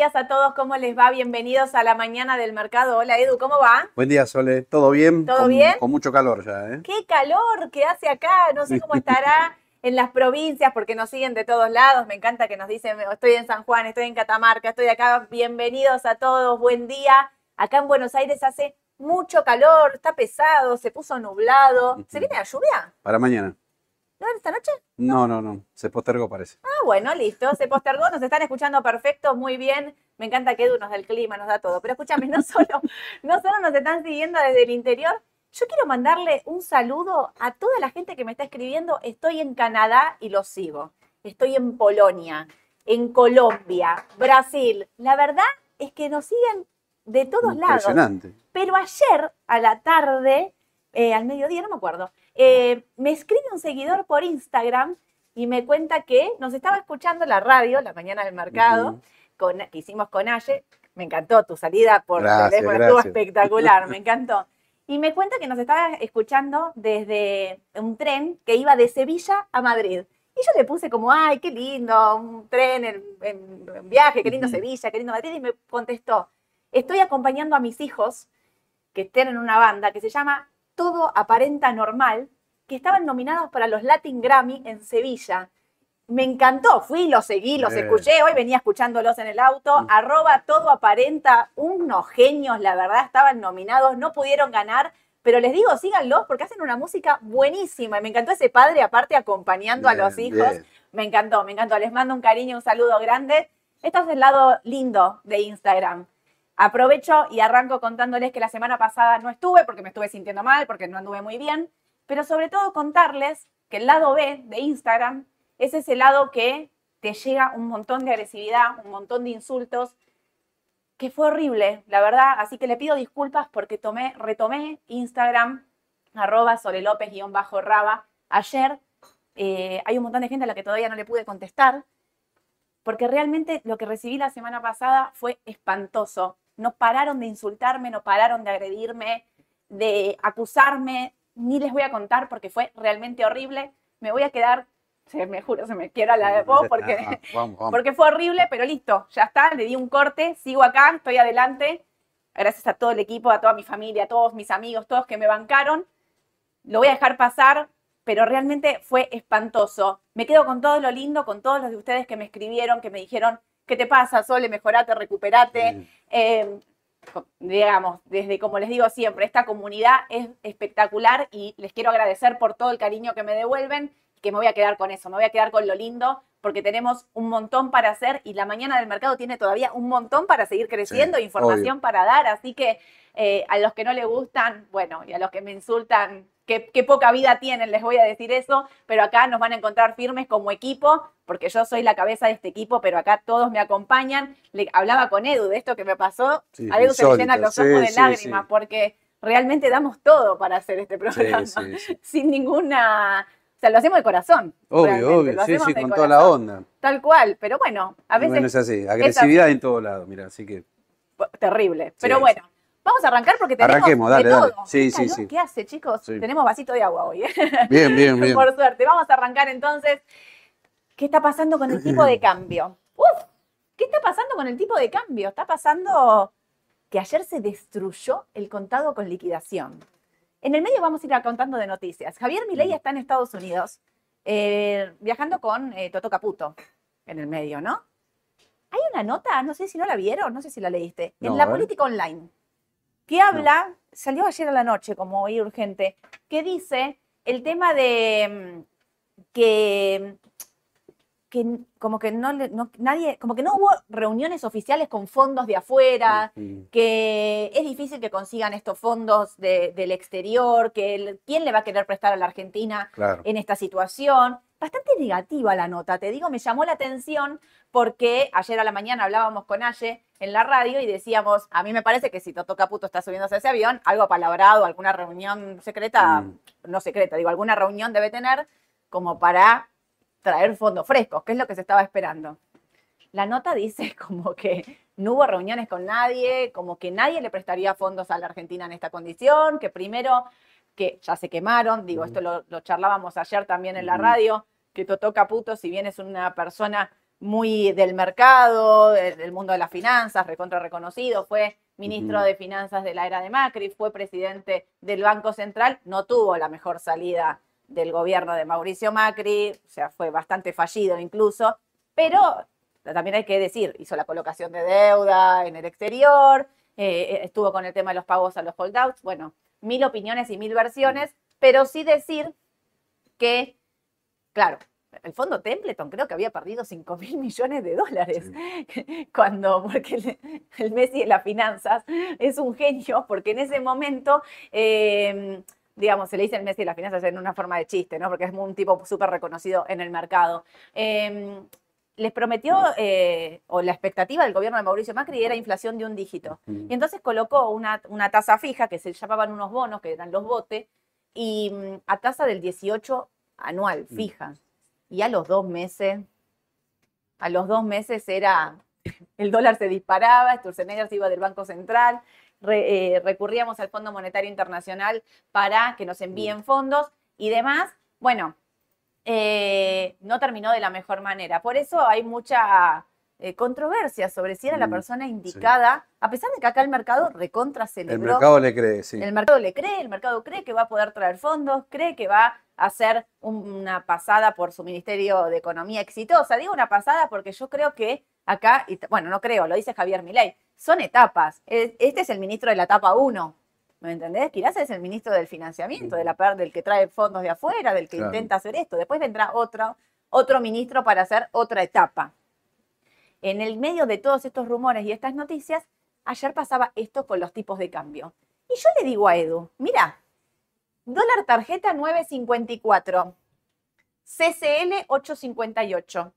buenos días a todos. ¿Cómo les va? Bienvenidos a la mañana del mercado. Hola Edu, ¿cómo va? Buen día, Sole. ¿Todo bien? ¿Todo Con- bien? Con mucho calor ya, ¿eh? Qué calor que hace acá. No sé cómo estará en las provincias porque nos siguen de todos lados. Me encanta que nos dicen, estoy en San Juan, estoy en Catamarca, estoy acá. Bienvenidos a todos. Buen día. Acá en Buenos Aires hace mucho calor, está pesado, se puso nublado. ¿Se viene la lluvia? Para mañana. ¿No esta noche? No, no, no. Se postergó, parece. Ah, bueno, listo. Se postergó, nos están escuchando perfecto, muy bien. Me encanta que Edu nos da el clima, nos da todo. Pero escúchame, no solo, no solo nos están siguiendo desde el interior. Yo quiero mandarle un saludo a toda la gente que me está escribiendo. Estoy en Canadá y lo sigo. Estoy en Polonia, en Colombia, Brasil. La verdad es que nos siguen de todos lados. Impresionante. Pero ayer a la tarde, eh, al mediodía, no me acuerdo, eh, me escribe un seguidor por Instagram y me cuenta que nos estaba escuchando la radio, la mañana del mercado, con, que hicimos con Aye. Me encantó tu salida por Gracias, teléfono, estuvo espectacular, me encantó. Y me cuenta que nos estaba escuchando desde un tren que iba de Sevilla a Madrid. Y yo le puse como, ay, qué lindo, un tren en, en- en viaje, qué lindo. Sevilla, qué lindo Madrid. Y me contestó, estoy acompañando a mis hijos que estén en una banda que se llama Todo Aparenta Normal, que estaban nominados para los Latin Grammy en Sevilla. Me encantó, fui, los seguí, los escuché, hoy venía escuchándolos en el auto, Mm. arroba todo aparenta, unos genios, la verdad, estaban nominados, no pudieron ganar, pero les digo, síganlos porque hacen una música buenísima y me encantó ese padre aparte acompañando a los hijos. bien. Me encantó, me encantó. Les mando un cariño, un saludo grande. Esto es el lado lindo de Instagram. Aprovecho y arranco contándoles que la semana pasada no estuve porque me estuve sintiendo mal, porque no anduve muy bien, pero sobre todo contarles que el lado B de Instagram es ese lado que te llega un montón de agresividad, un montón de insultos, que fue horrible, la verdad. Así que le pido disculpas porque tomé, retomé Instagram, arroba solelopez-raba. Ayer eh, hay un montón de gente a la que todavía no le pude contestar, porque realmente lo que recibí la semana pasada fue espantoso. No pararon de insultarme, no pararon de agredirme, de acusarme, ni les voy a contar porque fue realmente horrible. Me voy a quedar, se me juro, se me quiera la de vos porque, Ah, vamos, vamos. porque fue horrible, pero listo, ya está, le di un corte, sigo acá, estoy adelante. Gracias a todo el equipo, a toda mi familia, a todos mis amigos, todos que me bancaron. Lo voy a dejar pasar, pero realmente fue espantoso. Me quedo con todo lo lindo, con todos los de ustedes que me escribieron, que me dijeron, ¿qué te pasa, Sole? Mejorate, recuperate. Eh, co- digamos, desde como les digo siempre, esta comunidad es espectacular y les quiero agradecer por todo el cariño que me devuelven, que me voy a quedar con eso, me voy a quedar con lo lindo, porque tenemos un montón para hacer y la mañana del mercado tiene todavía un montón para seguir creciendo, Sí, información para dar, así que eh, a los que no le gustan, bueno, y a los que me insultan, qué, qué poca vida tienen, les voy a decir eso, pero acá nos van a encontrar firmes como equipo, porque yo soy la cabeza de este equipo, pero acá todos me acompañan. Le, hablaba con Edu de esto que me pasó, Sí, a Edu se le llenan los sí, ojos de lágrimas, sí. porque realmente damos todo para hacer este programa, sin ninguna... O sea, lo hacemos de corazón. Obvio, realmente, obvio. lo Sí, sí, con toda la onda. Tal cual, pero bueno, a veces Bueno, es así. Agresividad en todos lados, mira, así que. terrible. Pero bueno, vamos a arrancar porque tenemos Arranquemos, de dale, dale. Sí, ¿Qué sí, sí. ¿Qué hace, chicos? Sí. Tenemos vasito de agua hoy, ¿eh? Bien, bien, bien. por suerte. Vamos a arrancar entonces. ¿Qué está pasando con el tipo de cambio? Uf, ¿qué está pasando con el tipo de cambio? Está pasando que ayer se destruyó el contado con liquidación. En el medio vamos a ir contando de noticias. Javier Milei está en Estados Unidos eh, viajando con eh, Toto Caputo en el medio, ¿no? Hay una nota, no sé si no la vieron, no sé si la leíste, en la política online, que habla, salió ayer a la noche como hoy urgente, que dice el tema de mm, que, que como que no, no- nadie, como que no hubo reuniones oficiales con fondos de afuera, que es difícil que consigan estos fondos de- del exterior, que el- quién le va a querer prestar a la Argentina Claro. en esta situación. Bastante negativa la nota, te digo, me llamó la atención porque ayer a la mañana hablábamos con Aye en la radio y decíamos, a mí me parece que si Toto Caputo está subiéndose a ese avión, algo apalabrado, alguna reunión secreta, Mm. no secreta, digo, alguna reunión debe tener como para traer fondos frescos, que es lo que se estaba esperando. La nota dice como que no hubo reuniones con nadie, como que nadie le prestaría fondos a la Argentina en esta condición, que primero que ya se quemaron, digo, esto lo, lo charlábamos ayer también en la radio, que Totó Caputo, si bien es una persona muy del mercado, del mundo de las finanzas, recontra reconocido, fue ministro de Finanzas de la era de Macri, fue presidente del Banco Central, no tuvo la mejor salida del gobierno de Mauricio Macri, o sea, fue bastante fallido incluso, pero también hay que decir, hizo la colocación de deuda en el exterior, eh, estuvo con el tema de los pagos a los holdouts, bueno, mil opiniones y mil versiones, pero sí decir que, claro, el fondo Templeton creo que había perdido 5 mil millones de dólares cuando, porque el, el Messi de las finanzas es un genio, porque en ese momento, eh, digamos, se le dice el Messi de las finanzas en una forma de chiste, ¿no? Porque es un tipo súper reconocido en el mercado. Eh, les prometió, eh, o la expectativa del gobierno de Mauricio Macri era inflación de un dígito. Y entonces colocó una, una tasa fija, que se llamaban unos bonos, que eran los botes, y mm, a tasa del 18 anual, fija. Y a los dos meses, a los dos meses era, el dólar se disparaba, Sturzenegger se iba del Banco Central, re- eh, recurríamos al Fondo Monetario Internacional para que nos envíen fondos y demás. Bueno, eh, no terminó de la mejor manera. Por eso hay mucha eh, controversia sobre si era la Mm, persona indicada, a pesar de que acá el mercado recontra El mercado le cree, sí. El mercado le cree, el mercado cree que va a poder traer fondos, cree que va a hacer un- una pasada por su Ministerio de Economía exitosa. Digo una pasada porque yo creo que acá, y bueno, no creo, lo dice Javier Milei, son etapas. E- Este es el ministro de la etapa 1. ¿Me entendés? Quizás es el ministro del financiamiento, de la del que trae fondos de afuera, del que Claro. intenta hacer esto. Después vendrá otro, otro ministro para hacer otra etapa. En el medio de todos estos rumores y estas noticias, ayer pasaba esto con los tipos de cambio. Y yo le digo a Edu, mira, dólar tarjeta 9.54, CCL 8.58,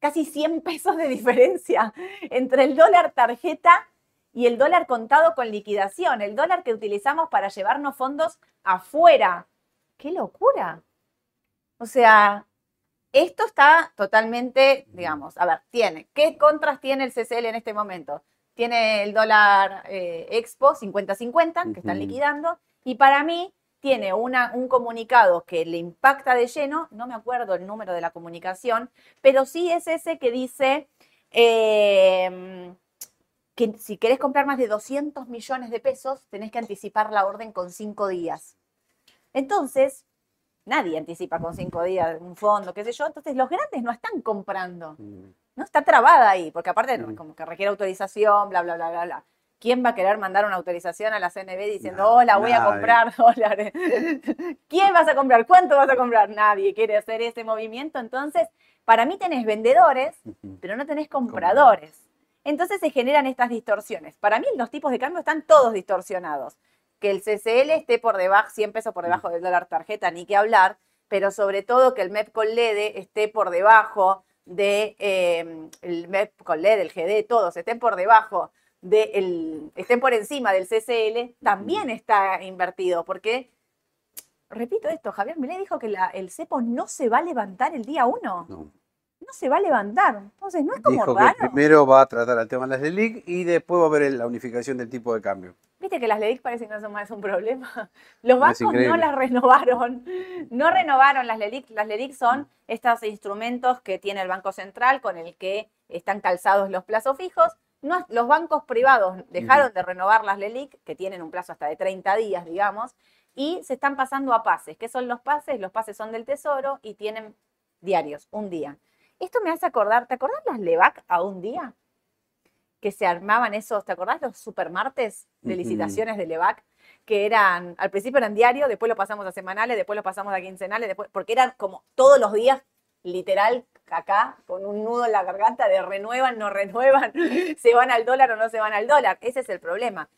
casi 100 pesos de diferencia entre el dólar tarjeta y el dólar contado con liquidación, el dólar que utilizamos para llevarnos fondos afuera. ¡Qué locura! O sea, esto está totalmente, digamos, a ver, tiene, ¿qué contras tiene el CCL en este momento? Tiene el dólar eh, Expo 50-50, que están liquidando, y para mí tiene una, un comunicado que le impacta de lleno, no me acuerdo el número de la comunicación, pero sí es ese que dice eh, que si querés comprar más de 200 millones de pesos, tenés que anticipar la orden con cinco días. Entonces, nadie anticipa con cinco días un fondo, qué sé yo. Entonces, los grandes no están comprando. Mm. No está trabada ahí, porque aparte Mm. como que requiere autorización, bla, bla, bla, bla, bla. ¿Quién va a querer mandar una autorización a la CNB diciendo, hola, voy a comprar dólares? ¿Quién vas a comprar? ¿Cuánto vas a comprar? Nadie quiere hacer ese movimiento. Entonces, para mí tenés vendedores, pero no tenés compradores. Entonces se generan estas distorsiones. Para mí los tipos de cambio están todos distorsionados. Que el CCL esté por debajo, 100 pesos por debajo del dólar tarjeta, ni que hablar, pero sobre todo que el MEP con LED esté por debajo de eh, el MEP con LED, el GD, todos estén por debajo de el, estén por encima del CCL, también está invertido, porque repito esto, Javier Milei dijo que la- el cepo no se va a levantar el día uno, No. No se va a levantar. Entonces, ¿no es como Dijo raro? que primero va a tratar el tema de las LELIC y después va a haber el- la unificación del tipo de cambio. Viste que las LEDIC parece que no son más un problema. Los bancos no las renovaron. No renovaron las LEDIC. Las LEDIC son estos instrumentos que tiene el Banco Central con el que están calzados los plazos fijos. No- los bancos privados dejaron de renovar las LELIC, que tienen un plazo hasta de 30 días, digamos, y se están pasando a pases. ¿Qué son los pases? Los pases son del Tesoro y tienen diarios, un día. Esto me hace acordar, ¿te acordás las LEVAC a un día? Que se armaban esos, ¿te acordás los supermartes de licitaciones de LEVAC? Que eran, al principio eran diarios, después lo pasamos a semanales, después lo pasamos a quincenales, después, porque eran como todos los días, literal, acá, con un nudo en la garganta de renuevan, no renuevan, se van al dólar o no se van al dólar. Ese es el problema.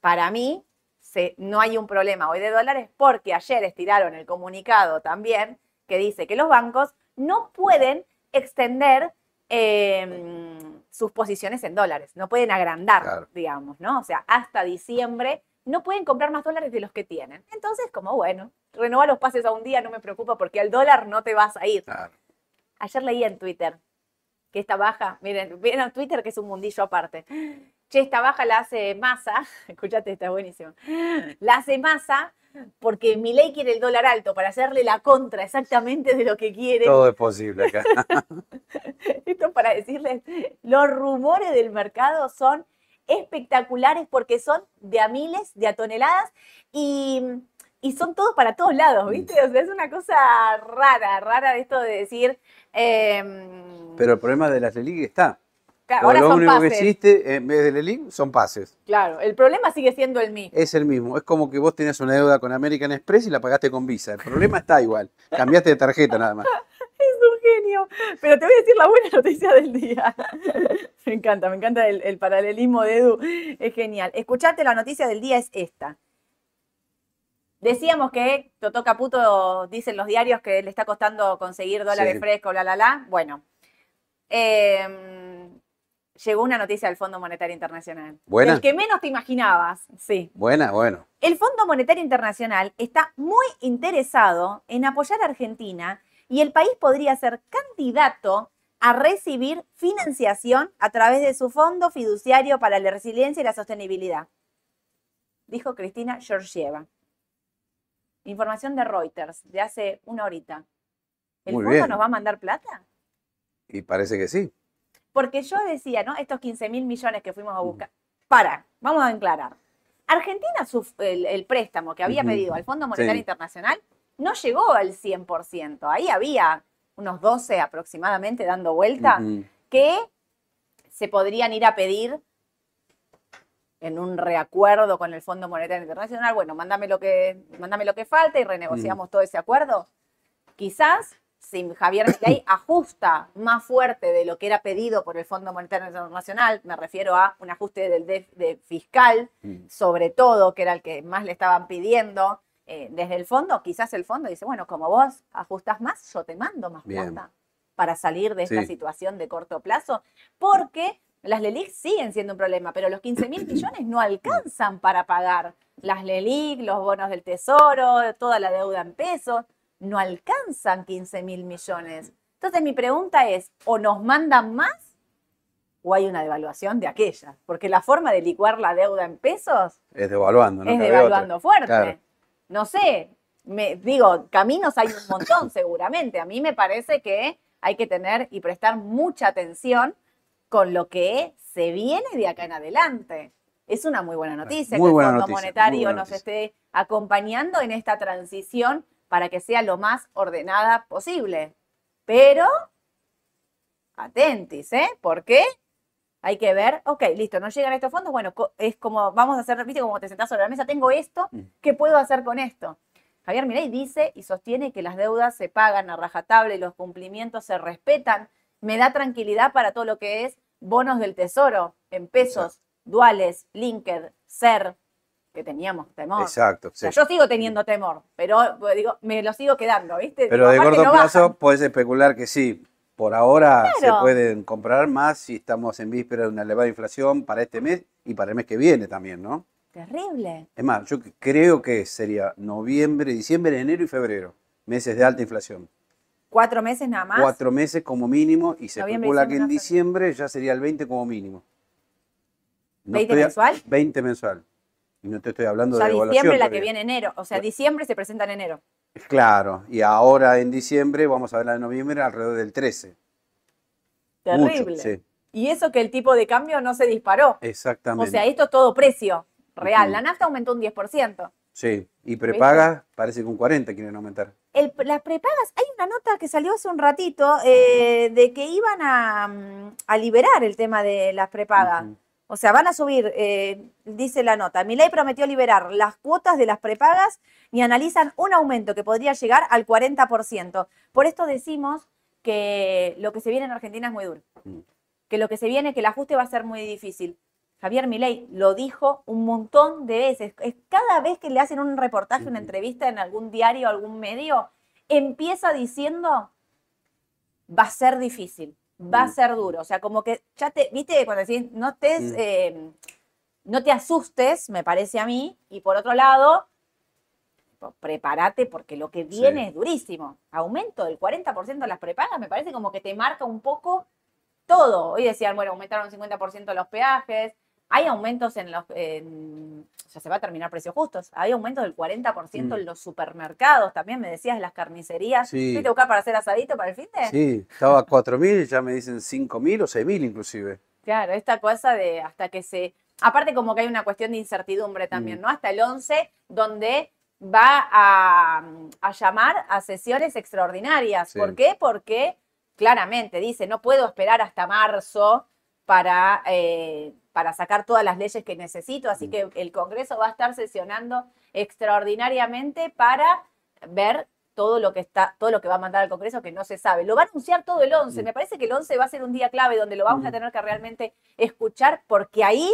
Para mí, se- no hay un problema hoy de dólares porque ayer estiraron el comunicado también que dice que los bancos no pueden extender eh, sus posiciones en dólares, no pueden agrandar, Claro. digamos, ¿no? O sea, hasta diciembre no pueden comprar más dólares de los que tienen. Entonces, como bueno, renova los pases a un día, no me preocupa porque al dólar no te vas a ir. Claro. Ayer leí en Twitter que esta baja, miren, miren Twitter que es un mundillo aparte. Che, esta baja la hace masa, escuchate, está buenísimo. La hace masa porque mi ley quiere el dólar alto para hacerle la contra exactamente de lo que quiere. Todo es posible acá. Esto para decirles, los rumores del mercado son espectaculares porque son de a miles, de a toneladas y, y son todos para todos lados, ¿viste? O sea, es una cosa rara, rara de esto de decir... em, Pero el problema de las LELIC está. Claro, ahora lo son único que pases. existe en vez de LELIC son pases. Claro, el problema sigue siendo el mismo. Es el mismo. Es como que vos tenías una deuda con American Express y la pagaste con Visa. El problema está igual. Cambiaste de tarjeta nada más. Es un genio. Pero te voy a decir la buena noticia del día. Me encanta, me encanta el, el paralelismo de Edu. Es genial. Escuchate, la noticia del día es esta. Decíamos que Totó Caputo, dicen los diarios, que le está costando conseguir dólares Sí. frescos, la, la, la. Bueno, eh, llegó una noticia del Fondo Monetario Internacional. Buena. El que menos te imaginabas, sí. Buena, bueno. El Fondo Monetario Internacional está muy interesado en apoyar a Argentina y el país podría ser candidato a recibir financiación a través de su Fondo Fiduciario para la Resiliencia y la Sostenibilidad, dijo Cristina Georgieva. Información de Reuters de hace una horita. ¿El Muy fondo bien. nos va a mandar plata? Y parece que sí. Porque yo decía, ¿no? Estos 15 mil millones que fuimos a buscar. Para, vamos a aclarar. Argentina, el, el préstamo que había pedido al Fondo Monetario Sí. Internacional no llegó al 100%. Ahí había unos 12 aproximadamente dando vuelta que se podrían ir a pedir en un reacuerdo con el Fondo Monetario Internacional. Bueno, mándame lo que, mándame lo que falta y renegociamos todo ese acuerdo. Quizás si Javier Milei ajusta más fuerte de lo que era pedido por el Fondo Monetario Internacional, me refiero a un ajuste del de fiscal, Mm. sobre todo, que era el que más le estaban pidiendo eh, desde el fondo, quizás el fondo dice, bueno, como vos ajustas más, yo te mando más Bien. plata para salir de esta Sí. situación de corto plazo, porque las LELIC siguen siendo un problema, pero los 15 mil millones no alcanzan para pagar las LELIC, los bonos del tesoro, toda la deuda en pesos, no alcanzan 15 mil millones. Entonces mi pregunta es, ¿o nos mandan más o hay una devaluación de aquella? Porque la forma de licuar la deuda en pesos Es devaluando, ¿no? es Cabe devaluando otra. fuerte. Claro. No sé, me, digo, caminos hay un montón seguramente. A mí me parece que hay que tener y prestar mucha atención con lo que se viene de acá en adelante. Es una muy buena noticia Muy que el Fondo noticia, Monetario nos esté acompañando en esta transición para que sea lo más ordenada posible. Pero, atentis, ¿eh? ¿Por qué? Hay que ver, ok, listo, no llegan estos fondos, bueno, es como, vamos a hacer, viste, como te sentás sobre la mesa, tengo esto, Mm. ¿qué puedo hacer con esto? Javier Milei dice y sostiene que las deudas se pagan a rajatabla y los cumplimientos se respetan. Me da tranquilidad para todo lo que es bonos del tesoro en pesos, duales, linked, ser, que teníamos temor. Exacto. O sea, sí. yo sigo teniendo temor, pero pues, digo, me lo sigo quedando, ¿viste? Pero Digo, de corto no plazo bajan. puedes especular que sí. Por ahora Claro. se pueden comprar más si estamos en víspera de una elevada inflación para este mes y para el mes que viene también, ¿no? Terrible. Es más, yo creo que sería noviembre, diciembre, enero y febrero, meses de alta inflación. Cuatro meses nada más. Cuatro meses como mínimo y se Noviembre, especula que en diciembre, ya sería el 20 como mínimo. No ¿20 estoy a- mensual? 20 mensual. Y no te estoy hablando O sea, de evaluación. diciembre la que viene enero. O sea, diciembre se presenta en enero. Claro, y ahora en diciembre, vamos a hablar de noviembre, alrededor del 13. Terrible. Mucho, sí, Y eso que el tipo de cambio no se disparó. exactamente. O sea, esto es todo precio real. La nafta aumentó un 10%. Sí, y prepagas parece que un 40 quieren aumentar. El- las prepagas, hay una nota que salió hace un ratito eh, de que iban a, mm, a liberar el tema de las prepagas. Ujú. O sea, van a subir, eh, dice la nota, Milei prometió liberar las cuotas de las prepagas y analizan un aumento que podría llegar al 40%. Por esto decimos que lo que se viene en Argentina es muy duro. Mm. Que lo que se viene, que el ajuste va a ser muy difícil. Javier Milei lo dijo un montón de veces. Es cada vez que le hacen un reportaje, una entrevista en algún diario, algún medio, empieza diciendo va a ser difícil, va a Mm. ser duro. O sea, como que ya te, viste, cuando decís, no estés, Mm. eh, no te asustes, me parece a mí, y por otro lado, prepárate porque lo que viene Sí. es durísimo. Aumento del 40% de las prepagas, me parece como que te marca un poco todo. Hoy decían, bueno, aumentaron 50% los peajes, hay aumentos en los, en- sea, se va a terminar precios justos, hay aumentos del 40% Mm. en los supermercados, también me decías, en las carnicerías. Sí. ¿Fuiste a buscar para hacer asadito para el fin de? Sí, estaba a 4.000 y ya me dicen 5.000 o 6.000 inclusive. Claro, esta cosa de hasta que se... Aparte como que hay una cuestión de incertidumbre también, Mm. ¿no? Hasta el 11, donde va a, a llamar a sesiones extraordinarias. Sí. ¿Por qué? Porque claramente dice, no puedo esperar hasta marzo para, eh, para sacar todas las leyes que necesito, así Mm. que el Congreso va a estar sesionando extraordinariamente para ver todo lo que está, todo lo que va a mandar al Congreso que no se sabe. Lo va a anunciar todo el 11. Mm. Me parece que el 11 va a ser un día clave donde lo vamos a Mm. tener que realmente escuchar porque ahí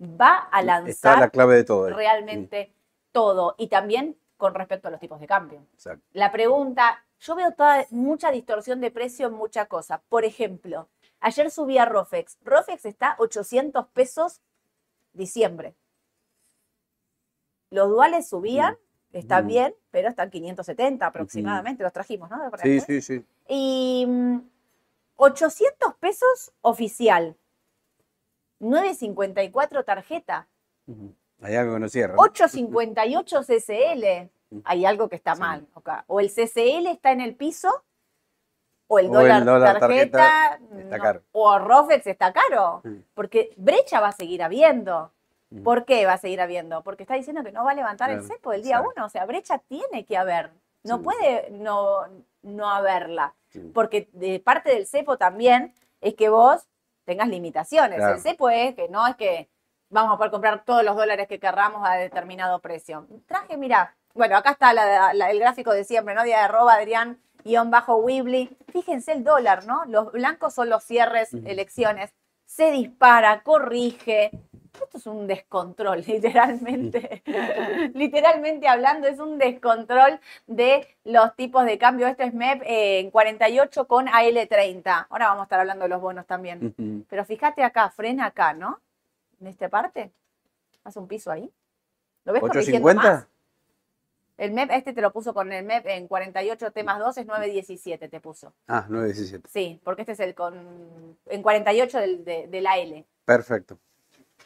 va a Está la lanzar clave de todo. realmente todo. Y también con respecto a los tipos de cambio. Exacto. La pregunta, yo veo toda, mucha distorsión de precio en mucha cosa. Por ejemplo, ayer subí a Rofex. Rofex está 800 pesos diciembre. Los duales subían, está Mm. bien, pero están 570 aproximadamente. Los trajimos, ¿no? Sí, sí, sí. Y mm, 800 pesos oficial. 9.54 tarjeta. Hay algo que no cierra. ¿no? 8.58 CCL. Hay algo que está Sí. mal. O el CCL está en el piso, o el O el dólar, dólar tarjeta, tarjeta está no, caro. o Rofex está caro. Mm. Porque brecha va a seguir habiendo. Mm. ¿Por qué va a seguir habiendo? Porque está diciendo que no va a levantar el cepo del día uno. O sea, brecha tiene que haber. No Sí. puede no, no haberla. Sí. Porque de parte del cepo también es que vos tengas limitaciones. Claro. El cepo es que no es que vamos a poder comprar todos los dólares que querramos a determinado precio. Traje, mira, bueno, acá está la- la- el gráfico de siempre, ¿no? De arroba Adrián guion bajo Weebly. Fíjense el dólar, ¿no? Los blancos son los cierres, elecciones. Se dispara, corrige. Esto es un descontrol, literalmente. literalmente hablando, es un descontrol de los tipos de cambio. Este es MEP eh, en 48 con AL30. Ahora vamos a estar hablando de los bonos también. Pero fíjate acá, frena acá, ¿no? En esta parte. Hace un piso ahí. ¿Lo ves corrigiendo más? ¿850? El MEP, este te lo puso con el MEP en 48 temas 2, es 917 te puso. Ah, 917. Sí, porque este es el con. En 48 del, de, de la L. Perfecto.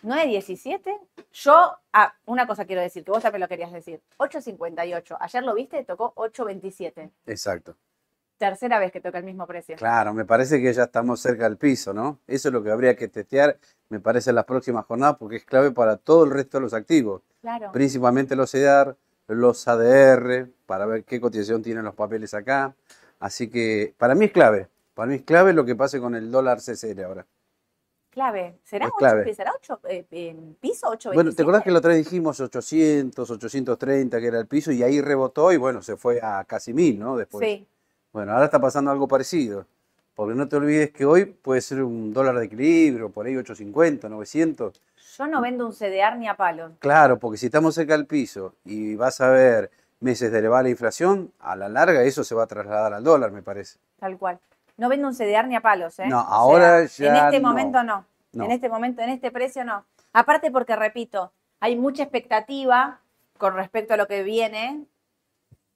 917. Yo, ah, una cosa quiero decir, que vos también lo querías decir. 858. Ayer lo viste, tocó 827. Exacto. Tercera vez que toca el mismo precio. Claro, me parece que ya estamos cerca del piso, ¿no? Eso es lo que habría que testear, me parece, en las próximas jornadas, porque es clave para todo el resto de los activos, Claro. principalmente los CEDAR, los ADR, para ver qué cotización tienen los papeles acá. Así que para mí es clave. Para mí es clave lo que pase con el dólar CCL ahora. Clave. ¿Será Es 8? clave. ¿Será 8 eh, piso 827? Bueno, ¿te acordás que la otra vez dijimos 800, 830 que era el piso y ahí rebotó y bueno, se fue a casi 1000, ¿no? Después. Sí. Bueno, ahora está pasando algo parecido. Porque no te olvides que hoy puede ser un dólar de equilibrio, por ahí 850, 900. Yo no vendo un CDR ni a palo. Claro, porque si estamos cerca del piso y vas a ver meses de elevada inflación, a la larga eso se va a trasladar al dólar, me parece. Tal cual. No vendo un CDR ni a palos, ¿eh? No, O sea, ahora ya En este no. momento no. No. En este momento, en este precio no. Aparte porque, repito, hay mucha expectativa con respecto a lo que viene,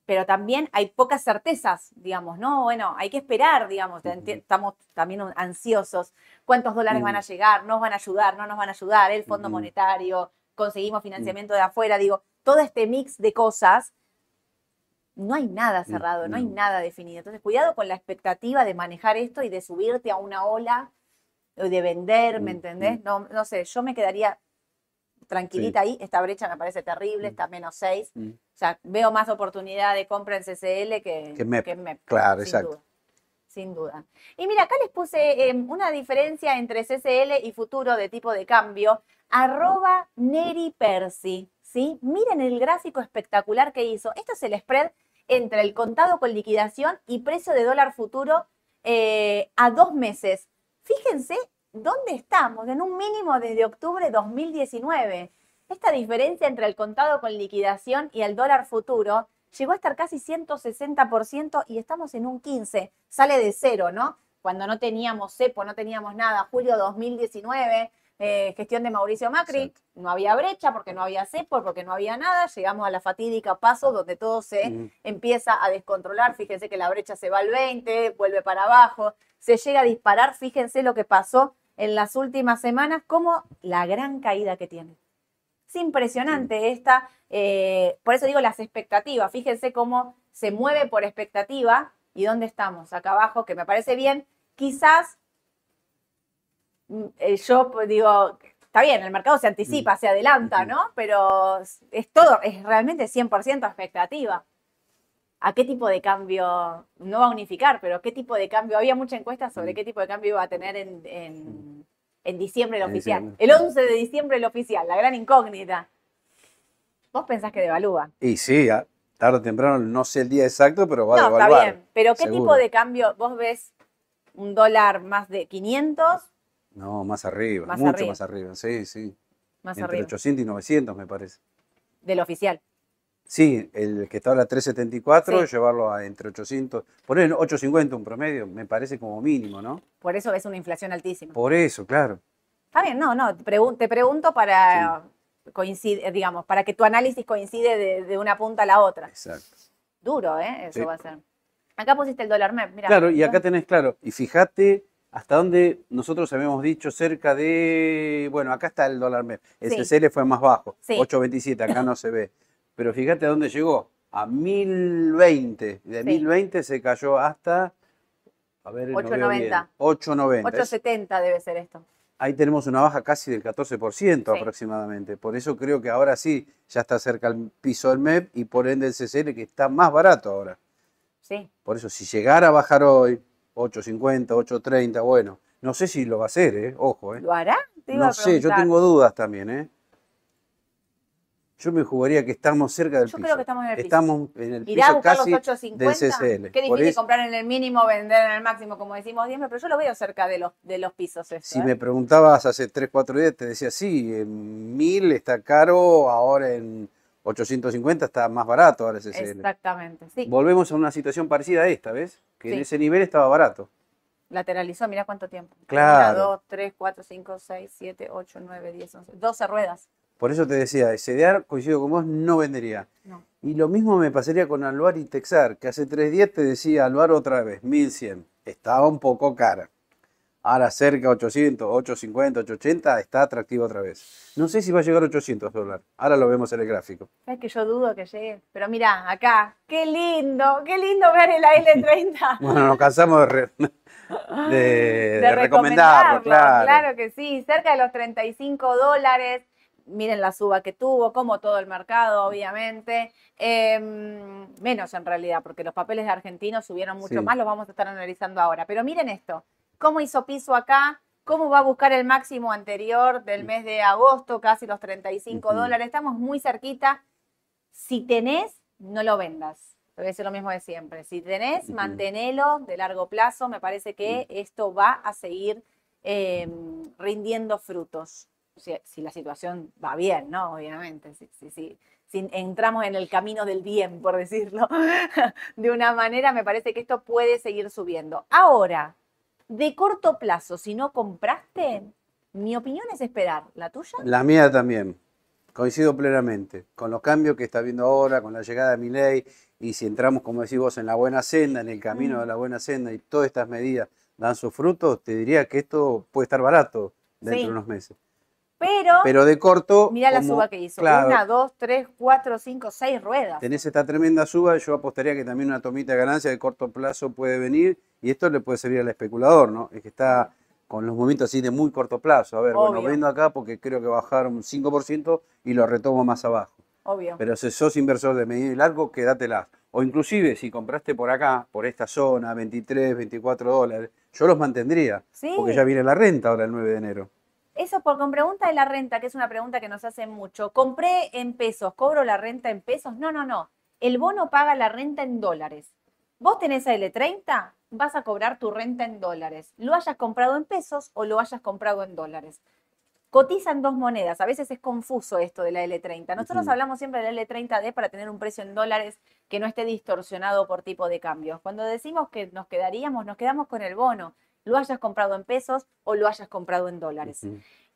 pero también hay pocas certezas, digamos, ¿no? Bueno, hay que esperar, digamos, estamos también ansiosos. ¿Cuántos dólares Mm. van a llegar? ¿Nos van a ayudar? ¿No nos van a ayudar? El Fondo. Monetario, conseguimos financiamiento de afuera, digo, todo este mix de cosas, no hay nada cerrado, no hay nada definido. Entonces, cuidado con la expectativa de manejar esto y de subirte a una ola o de vender, ¿me Mm, entendés? mm. No, no sé, yo me quedaría tranquilita ahí. Esta brecha me parece terrible, Mm. está menos 6. Mm. O sea, veo más oportunidad de compra en CCL que, Que MEP. MEP, Claro, sin exacto. duda. Sin duda. Y mira, acá les puse eh, una diferencia entre CCL y futuro de tipo de cambio. Arroba Neri Percy, ¿sí? Miren el gráfico espectacular que hizo. Esto es el spread entre el contado con liquidación y precio de dólar futuro eh, a dos meses. Fíjense dónde estamos, en un mínimo desde octubre de 2019. Esta diferencia entre el contado con liquidación y el dólar futuro llegó a estar casi 160% y estamos en un 15%. Sale de cero, ¿no? Cuando no teníamos cepo, no teníamos nada, julio 2019, eh, gestión de Mauricio Macri, Exacto. no había brecha porque no había cepo, porque no había nada, llegamos a la fatídica paso donde todo se Mm. empieza a descontrolar, fíjense que la brecha se va al 20, vuelve para abajo, se llega a disparar, fíjense lo que pasó en las últimas semanas como la gran caída que tiene. Es impresionante esta, eh, por eso digo las expectativas. Fíjense cómo se mueve por expectativa y dónde estamos, acá abajo, que me parece bien. Quizás mm, eh, yo digo, está bien, el mercado se anticipa, Mm. se adelanta. ¿no? Pero es todo, es realmente 100% expectativa. ¿A qué tipo de cambio? No va a unificar, pero ¿qué tipo de cambio? Había mucha encuesta sobre Mm. qué tipo de cambio iba a tener en, en- en diciembre el oficial. El 11 de diciembre el oficial, la gran incógnita. Vos pensás que devalúa. Y sí, a- tarde o temprano, no sé el día exacto, pero va a No, está devaluar. bien. Pero ¿qué tipo de cambio? ¿Vos ves un dólar más de 500? No, más arriba, Más mucho arriba. más arriba. Sí, sí. Más Entre arriba. 800 y 900, me parece. Del oficial. Sí, el que está ahora 374, Sí. llevarlo a entre 800, poner 850 un promedio, me parece como mínimo, ¿no? Por eso ves una inflación altísima. Por eso, claro. Está bien, no, no. Te, pregun- te pregunto para coincide, digamos, para que tu análisis coincide de, de una punta a la otra. Exacto. Duro, ¿eh? Eso Sí. va a ser. Acá pusiste el dólar MEP, mira. Claro, y acá tenés claro, y fíjate hasta dónde nosotros habíamos dicho cerca de, bueno, acá está el dólar MEP, el Sí. CCL fue más bajo, Sí. 8.27, acá no se ve, pero fíjate a dónde llegó, a 1020, de Sí. 1020 se cayó hasta, a ver, no veo bien, 8.90. 8.90. Es- 8.70 debe ser esto. Ahí tenemos una baja casi del 14% Sí. aproximadamente, por eso creo que ahora sí, ya está cerca el piso del MEP y por ende el CCL que está más barato ahora. Sí. Por eso, si llegara a bajar hoy, 8.50, 8.30, bueno, no sé si lo va a hacer, ¿eh? Ojo, ¿eh? ¿Lo hará? Te iba No a sé, yo tengo dudas también, ¿eh? Yo me jugaría que estamos cerca del Yo piso. creo que estamos en el piso. Estamos en el ¿Irá a buscar casi los 8.50? del. Qué difícil eso, comprar en el mínimo, vender en el máximo, como decimos siempre, pero yo lo veo cerca de los, de los pisos esto, si ¿eh? me preguntabas hace 3, 4 días, te decía, sí, en 1000 está caro, ahora en 850 está más barato ahora CCL. Exactamente, sí. Volvemos a una situación parecida a esta, ¿ves? Que en Sí. ese nivel estaba barato. Lateralizó, mirá cuánto tiempo. Claro. 1, 2, 3, 4, 5, 6, 7, 8, 9, 10, 11. 12 ruedas. Por eso te decía, SDR, coincido con vos, no vendería. No. Y lo mismo me pasaría con Aluar y Texar, que hace tres días te decía Aluar otra vez, 1100. Estaba un poco cara. Ahora cerca 800, 850, 880, está atractivo otra vez. No sé si va a llegar a 800 dólares. Ahora lo vemos en el gráfico. ¿Sabes que yo dudo que llegue? Pero mira, acá, qué lindo, qué lindo ver el AL30. Bueno, nos cansamos de, re- de- de de recomendarlo, claro. Claro que sí, cerca de los 35 dólares. Miren la suba que tuvo, como todo el mercado, obviamente. Em, menos en realidad, porque los papeles de argentinos subieron mucho Sí. más, los vamos a estar analizando ahora. Pero miren esto, cómo hizo piso acá, cómo va a buscar el máximo anterior del mes de agosto, casi los 35 Ujú. dólares. Estamos muy cerquita. Si tenés, no lo vendas. Voy a decir lo mismo de siempre. Si tenés, Ujú. mantenelo de largo plazo. Me parece que esto va a seguir eh, rindiendo frutos. Si, si la situación va bien, ¿no? Obviamente. Si, si- si- si entramos en el camino del bien, por decirlo de una manera, me parece que esto puede seguir subiendo. Ahora, de corto plazo, si no compraste, mi opinión es esperar. ¿La tuya? La mía también. Coincido plenamente con los cambios que está viendo ahora, con la llegada de Milei, y si entramos, como decís vos, en la buena senda, en el camino Mm. de la buena senda, y todas estas medidas dan sus frutos, te diría que esto puede estar barato dentro Sí. de unos meses. Pero, Pero de corto. mira la suba que hizo. claro, Una, dos, tres, cuatro, cinco, seis ruedas. Tenés esta tremenda suba, yo apostaría que también una tomita de ganancia de corto plazo puede venir, y esto le puede servir al especulador, ¿no? Es que está con los movimientos así de muy corto plazo. A ver, bueno, vendo acá porque creo que bajaron un 5% y lo retomo más abajo. Obvio. Pero si sos inversor de mediano y largo, quédatela. O inclusive si compraste por acá, por esta zona, 23, 24 dólares, yo los mantendría. Sí. Porque ya viene la renta ahora el 9 de enero. Eso por con pregunta de la renta, que es una pregunta que nos hacen mucho. ¿Compré en pesos? ¿Cobro la renta en pesos? No, no, no. El bono paga la renta en dólares. Vos tenés L30, vas a cobrar tu renta en dólares. Lo hayas comprado en pesos o lo hayas comprado en dólares. Cotizan dos monedas. A veces es confuso esto de la L30. Nosotros hablamos siempre del L30D para tener un precio en dólares que no esté distorsionado por tipo de cambio. Cuando decimos que nos quedaríamos, nos quedamos con el bono. Lo hayas comprado en pesos o lo hayas comprado en dólares.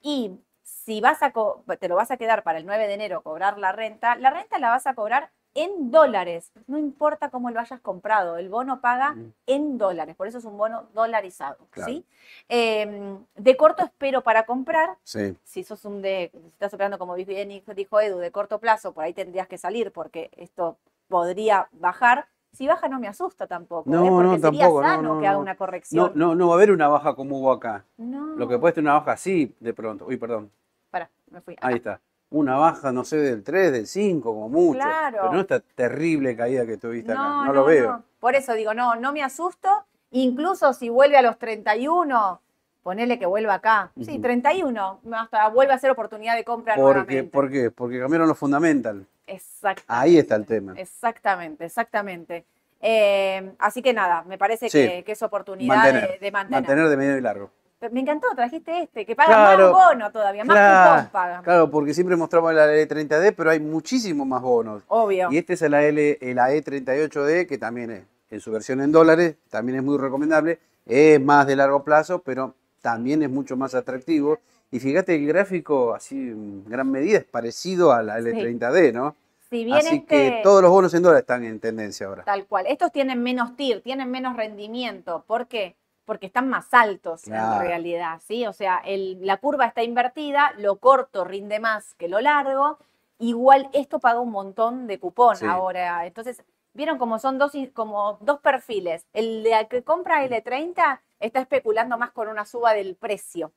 Y si vas a te lo vas a quedar para el 9 de enero cobrar la renta, la renta la vas a cobrar en dólares. No importa cómo lo hayas comprado, el bono paga en dólares, por eso es un bono dolarizado. Claro. ¿sí? Eh, de corto espero para comprar, Sí. si sos un de, si estás operando como bien dijo Edu, de corto plazo, por ahí tendrías que salir porque esto podría bajar. Si baja no me asusta tampoco, No, ¿eh? porque no, sería tampoco, no, sano no, que haga una corrección. no, no va a haber una baja como hubo acá. No. Lo que puede ser una baja así de pronto. Uy, perdón. Pará, me fui. Ahí Acá. está. Una baja, no sé, del 3, del 5, como mucho. Claro. Pero no esta terrible caída que tuviste acá. No, lo veo. Por eso digo, no, no me asusto. Incluso si vuelve a los 31, ponele que vuelva acá. Sí, Ujú. 31, hasta vuelve a ser oportunidad de compra Porque, nuevamente. ¿Por qué? Porque cambiaron los fundamental. Exactamente. Ahí está el tema. Exactamente, exactamente. Eh, así que nada, me parece Sí. que, que es oportunidad Mantener. de, de mantener. Mantener de medio y largo. Pero Me encantó, trajiste este, que paga Claro. más bono todavía, más Claro, cupón paga. claro, porque siempre mostramos la L30D, pero hay muchísimos más bonos. Obvio. Y este es la, L, la E38D, que también es, en su versión en dólares, también es muy recomendable. Es más de largo plazo, pero también es mucho más atractivo. Y fíjate, el gráfico, así en gran medida, es parecido a la L30D, ¿no? Si bien Así este, que todos los bonos en dólares están en tendencia ahora. Tal cual. Estos tienen menos TIR, tienen menos rendimiento. ¿Por qué? Porque están más altos Claro. en realidad, ¿sí? O sea, el- la curva está invertida, lo corto rinde más que lo largo. Igual esto paga un montón de cupón Sí. ahora. Entonces, vieron como son dos, como dos perfiles. El de que compra L30 está especulando más con una suba del precio.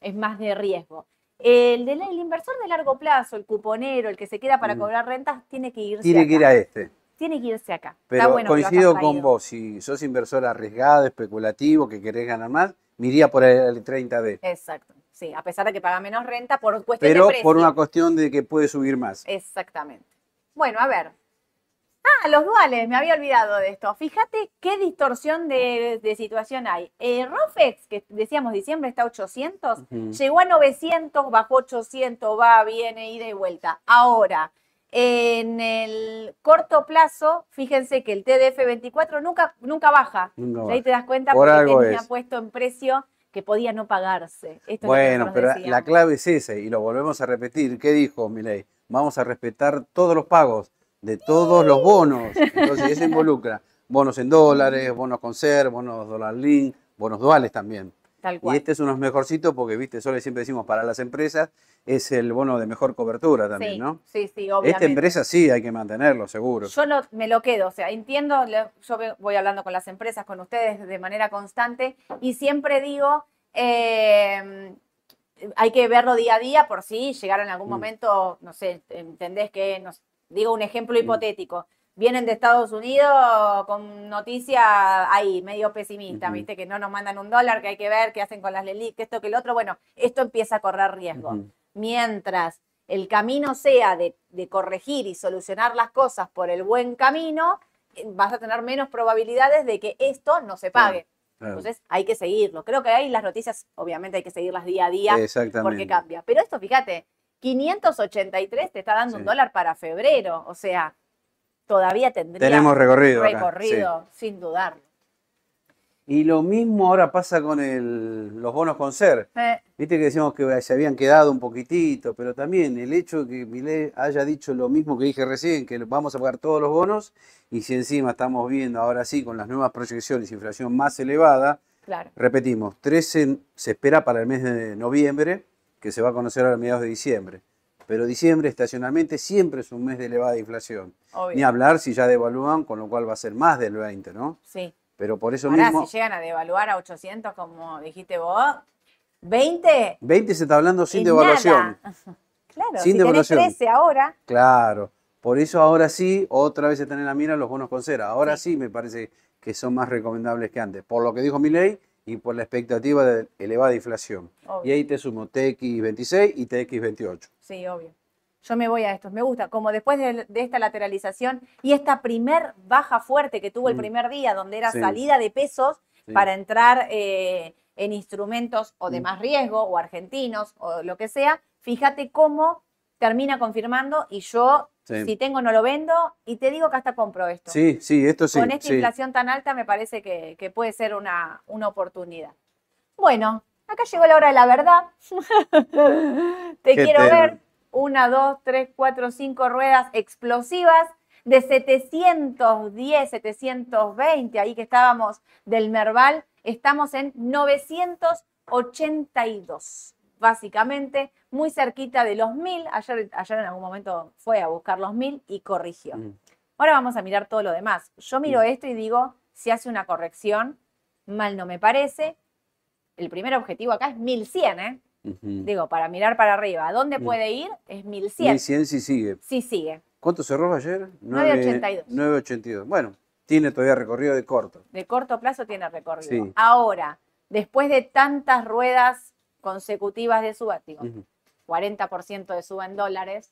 Es más de riesgo. El, del el inversor de largo plazo, el cuponero, el que se queda para cobrar rentas, tiene que irse Tiene acá. que ir a este. Tiene que irse acá. Está Pero bueno que lo hayas coincido con vos, si sos inversor arriesgado, especulativo, que querés ganar más, me iría por el L30D. Exacto. Sí, a pesar de que paga menos renta por cuestión Pero de precio. por una cuestión de que puede subir más. Exactamente. Bueno, a ver. Ah, los duales, me había olvidado de esto. Fíjate qué distorsión de, de situación hay. Eh, Rofex, que decíamos diciembre está a 800, Ujú. llegó a 900, bajó 800, va, viene, ida y vuelta. Ahora, en el corto plazo, fíjense que el TDF24 nunca, nunca baja. Nunca baja. Ahí te das cuenta Por porque algo tenía es. puesto en precio que podía no pagarse. Esto Bueno, pero la clave es esa, y lo volvemos a repetir. ¿Qué dijo Milei? Vamos a respetar todos los pagos de todos los bonos. Entonces, eso involucra bonos en dólares, bonos con ser, bonos dólar link, bonos duales también. Tal Y cual. este es uno de los mejorcitos porque, viste, solo siempre decimos para las empresas, es el bono de mejor cobertura también, sí, ¿no? sí, sí, obviamente. Esta empresa sí hay que mantenerlo, seguro. Yo me lo quedo, o sea, entiendo, yo voy hablando con las empresas, con ustedes de manera constante y siempre digo, eh, hay que verlo día a día por si llegar en algún Mm. momento, no sé, entendés que, nos, digo un ejemplo hipotético, vienen de Estados Unidos con noticia ahí, medio pesimista, viste, que no nos mandan un dólar, que hay que ver qué hacen con las LELIC, que esto, que el otro, bueno, esto empieza a correr riesgo. Mientras el camino sea de, de corregir y solucionar las cosas por el buen camino, eh, vas a tener menos probabilidades de que esto no se pague. Claro, Entonces hay que seguirlo. Creo que ahí las noticias, obviamente hay que seguirlas día a día porque cambia. Pero esto, fíjate, 583 te está dando un dólar para febrero. O sea, todavía tendría Tenemos recorrido. acá, recorrido, sin dudarlo. Y lo mismo ahora pasa con el- los bonos con ser. Eh, Viste que decíamos que se habían quedado un poquitito, pero también el hecho de que Milei haya dicho lo mismo que dije recién, que vamos a pagar todos los bonos, y si encima estamos viendo ahora sí con las nuevas proyecciones inflación más elevada, claro. repetimos, 13 se espera para el mes de noviembre, que se va a conocer a mediados de diciembre. Pero diciembre estacionalmente siempre es un mes de elevada inflación. Obvio. Ni hablar si ya devalúan, con lo cual va a ser más del 20, ¿no? Sí. Pero por eso Ahora, mismo, si llegan a devaluar a 800, como dijiste vos, 20 20 se está hablando sin devaluación. nada. Claro, Sin si devaluación. tenés 13 ahora, Claro, por eso ahora sí, otra vez están en la mira los bonos con cera. Ahora Sí. sí. me parece que son más recomendables que antes, por lo que dijo Milei y por la expectativa de elevada inflación. Obvio. Y ahí te sumo TX26 y TX28. sí, obvio. Yo me voy a estos, me gusta, como después de, de esta lateralización y esta primer baja fuerte que tuvo el Mm. primer día, donde era Sí. salida de pesos Sí. para entrar eh, en instrumentos o de Mm. más riesgo o argentinos o lo que sea, fíjate cómo termina confirmando y yo, Sí. si tengo, no lo vendo y te digo que hasta compro esto. Sí, sí, esto sí. Con esta sí. inflación tan alta me parece que, que puede ser una, una oportunidad. Bueno, acá llegó la hora de la verdad. Te Qué quiero ver una, dos, tres, cuatro, cinco ruedas explosivas de 710, 720, ahí que estábamos del Merval, estamos en 982, básicamente, muy cerquita de los 1000. Ayer, ayer en algún momento fue a buscar los 1000 y corrigió. Mm. Ahora vamos a mirar todo lo demás. Yo miro Mm. esto y digo, si hace una corrección, mal no me parece. El primer objetivo acá es 1100, ¿eh? Digo, para mirar para arriba. ¿A dónde Mm. puede ir? Es 1100. 1100 sí sigue. Sí sigue. ¿Cuánto cerró ayer? 9.82. 9.82. Bueno, tiene todavía recorrido de corto. De corto plazo tiene recorrido. Sí. Ahora, después de tantas ruedas consecutivas de suba, digo, Ujú. 40% de suba en dólares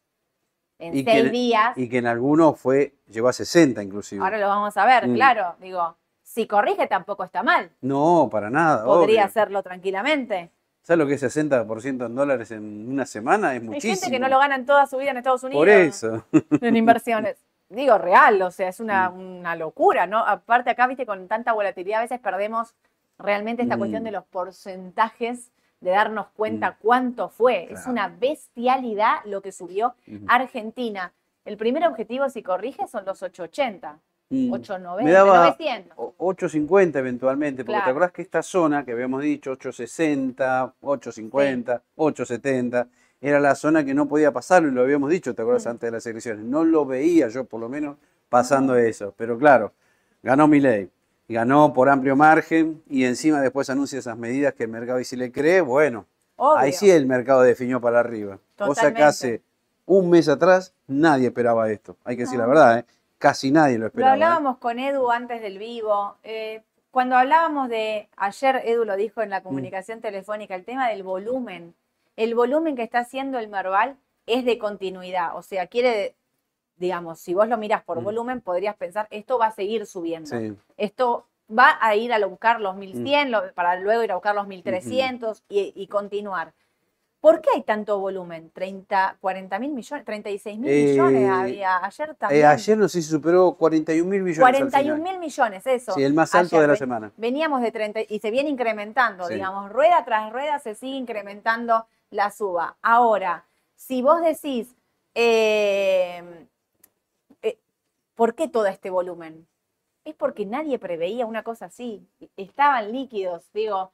en Y seis que- días. Y que en algunos fue, llegó a 60 inclusive. Ahora lo vamos a ver, Mm. claro. Digo, si corrige tampoco está mal. No, para nada. Podría obvio. hacerlo tranquilamente. ¿Sabes lo que es 60% en dólares en una semana? Es Hay muchísimo. gente que no lo gana en toda su vida en Estados Unidos. Por eso. En inversiones. Digo, real, o sea, es una, Mm. una locura, ¿no? Aparte acá, viste, con tanta volatilidad, a veces perdemos realmente esta Mm. cuestión de los porcentajes, de darnos cuenta cuánto fue. Es una bestialidad lo que subió. Argentina. El primer objetivo, si corrige, son los 880, Mm. 890, Me daba 900. o- 8.50 eventualmente, porque Claro. te acordás que esta zona que habíamos dicho, 8.60, 8.50, 8.70, era la zona que no podía pasarlo y lo habíamos dicho, ¿te acuerdas? Mm. Antes de las elecciones. No lo veía yo, por lo menos, pasando eso. Pero claro, ganó Milei. Ganó por amplio margen y encima después anuncia esas medidas que el mercado y si le cree, bueno, Obvio. ahí sí el mercado definió para arriba. O sea que Totalmente. hace un mes atrás nadie esperaba esto. Hay que decir la No. verdad, ¿eh? Casi nadie lo Lo esperaba. ¿eh? hablábamos con Edu antes del vivo. eh, cuando hablábamos de, ayer Edu lo dijo en Mm. la comunicación telefónica, el tema del volumen. El volumen que está haciendo el Merval es de continuidad. O sea, quiere, digamos, si vos lo mirás por Mm. volumen, podrías pensar, esto va a seguir subiendo. Sí. Esto va a ir a buscar los 1100 lo- para luego ir a buscar los 1300 y, y continuar. ¿Por qué hay tanto volumen? 30, 40 mil millones, 36 mil Eh, millones había ayer también. Eh, ayer no sé si superó 41 mil millones. al 41 final. mil millones, eso. Sí, el más alto Ayer de la ven- semana. Veníamos de 30 y se viene incrementando, Sí. digamos, rueda tras rueda se sigue incrementando la suba. Ahora, si vos decís, eh, ¿por qué todo este volumen? Es porque nadie preveía una cosa así. Estaban líquidos, digo,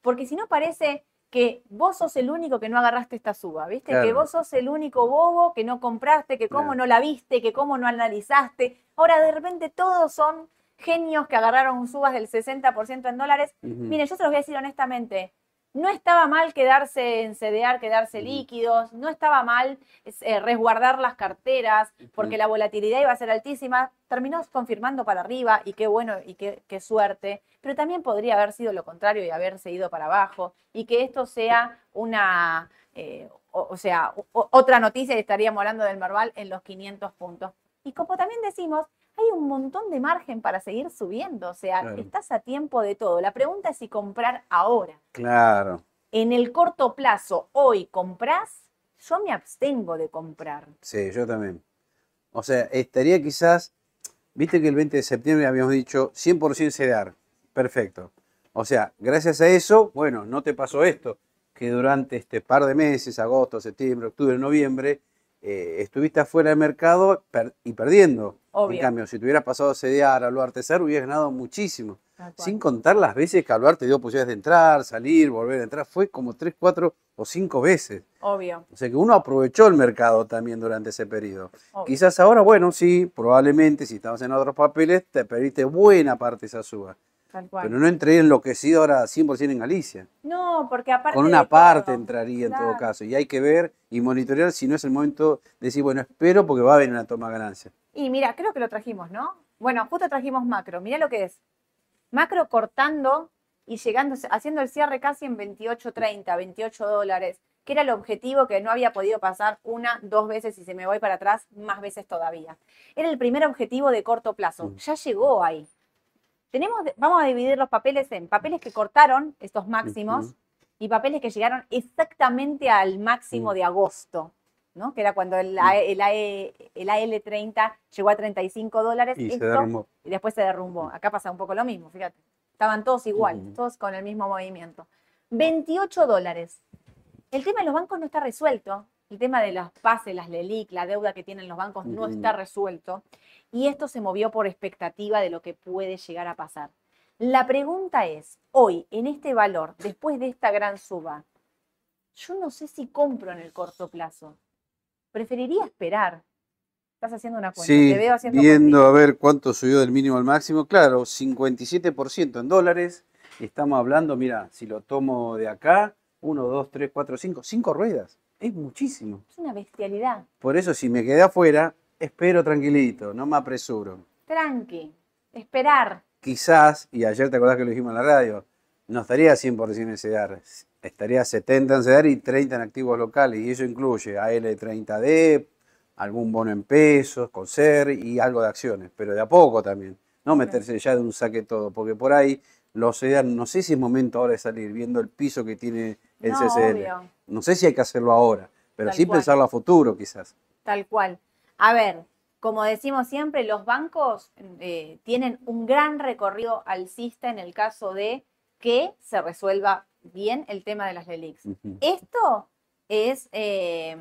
porque si no parece que vos sos el único que no agarraste esta suba, ¿viste? Que vos sos el único bobo que no compraste, que cómo Claro. no la viste, que cómo no analizaste. Ahora de repente todos son genios que agarraron subas del 60% en dólares. Ujú. Miren, yo se los voy a decir honestamente, no estaba mal quedarse en CDR, quedarse líquidos, no estaba mal eh, resguardar las carteras, porque la volatilidad iba a ser altísima, terminó confirmando para arriba y qué bueno y qué, qué suerte, pero también podría haber sido lo contrario y haberse ido para abajo y que esto sea una, eh, o, o sea, o- otra noticia y estaríamos hablando del Merval en los 500 puntos. Y como también decimos, hay un montón de margen para seguir subiendo, o sea, Claro. estás a tiempo de todo. La pregunta es si comprar ahora. Claro. En el corto plazo, hoy comprás, yo me abstengo de comprar. Sí, yo también. O sea, estaría quizás, viste que el 20 de septiembre habíamos dicho 100% CDR. Perfecto. O sea, gracias a eso, bueno, no te pasó esto, que durante este par de meses, agosto, septiembre, octubre, noviembre, eh, estuviste afuera del mercado per- y perdiendo. Obvio. En cambio, si te hubieras pasado CDR a lo artesar, hubieras ganado muchísimo. Sin contar las veces que Aluar te dio posibilidades de entrar, salir, volver a entrar. Fue como tres, cuatro o cinco veces. Obvio, O sea que uno aprovechó el mercado también durante ese periodo. obvio. Quizás ahora, bueno, sí, probablemente si estabas en otros papeles, te perdiste buena parte de esa suba. Tal cual. Pero no entré enloquecido ahora 100% en Galicia. No, porque aparte. Con una todo, parte entraría en todo caso. Y hay que ver y monitorear si no es el momento de decir, bueno, espero porque va a venir una toma de ganancia. Y mira, creo que lo trajimos, ¿no? Bueno, justo trajimos macro. Mira lo que es. Macro cortando y llegando, haciendo el cierre casi en 28.30, 28 dólares, que era el objetivo que no había podido pasar una, dos veces y si me voy para atrás, más veces todavía. Era el primer objetivo de corto plazo. Mm. Ya llegó ahí. Tenemos, vamos a dividir los papeles en papeles que cortaron estos máximos y papeles que llegaron exactamente al máximo Mm. de agosto, ¿no? Que era cuando el, AE el, AE el AL30 llegó a 35 dólares. Y se Esto- derrumbó. y después se derrumbó. Acá pasa un poco lo mismo, fíjate. Estaban todos igual, todos con el mismo movimiento. 28 dólares. El tema de los bancos no está resuelto. El tema de los pases, las LELIC, la deuda que tienen los bancos no está resuelto. Y esto se movió por expectativa de lo que puede llegar a pasar. La pregunta es, hoy, en este valor, después de esta gran suba, yo no sé si compro en el corto plazo. Preferiría esperar. Estás haciendo una cuenta. Sí, Te veo haciendo viendo a ver cuánto subió del mínimo al máximo. Claro, 57% en dólares. Estamos hablando, mira, si lo tomo de acá, 1, 2, 3, 4, 5, 5 ruedas. Es muchísimo. Es una bestialidad. Por eso, si me quedé afuera, espero tranquilito, no me apresuro. Tranqui. Esperar. Quizás, y ayer te acordás que lo dijimos en la radio, no estaría 100% en CEDAR, estaría 70 en CEDAR y 30 en activos locales, y eso incluye AL30D, algún bono en pesos, con SER y algo de acciones, pero de a poco también, no meterse ya de un saque todo, porque por ahí los CEDAR, no sé si es momento ahora de salir, viendo el piso que tiene el No, CCL, obvio. no sé si hay que hacerlo ahora, pero Tal sí cual. pensarlo a futuro quizás. Tal cual. A ver, como decimos siempre, los bancos eh, tienen un gran recorrido alcista en el caso de que se resuelva bien el tema de las LELIX. Esto es, eh,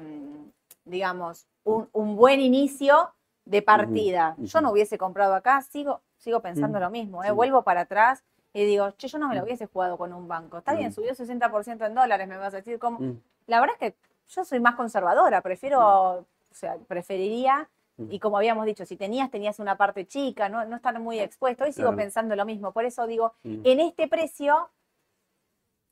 digamos, un, un buen inicio de partida. Yo no hubiese comprado acá, sigo, sigo pensando lo mismo. ¿eh? sí. Vuelvo para atrás y digo, che, yo no me lo Mm. hubiese jugado con un banco. Está bien, Mm. subió 60% en dólares, me vas a decir, ¿cómo? Mm. La verdad es que yo soy más conservadora, prefiero, o sea, preferiría, y como habíamos dicho, si tenías, tenías una parte chica, no, no estar muy expuesto. Hoy sigo Claro. pensando lo mismo, por eso digo, en este precio,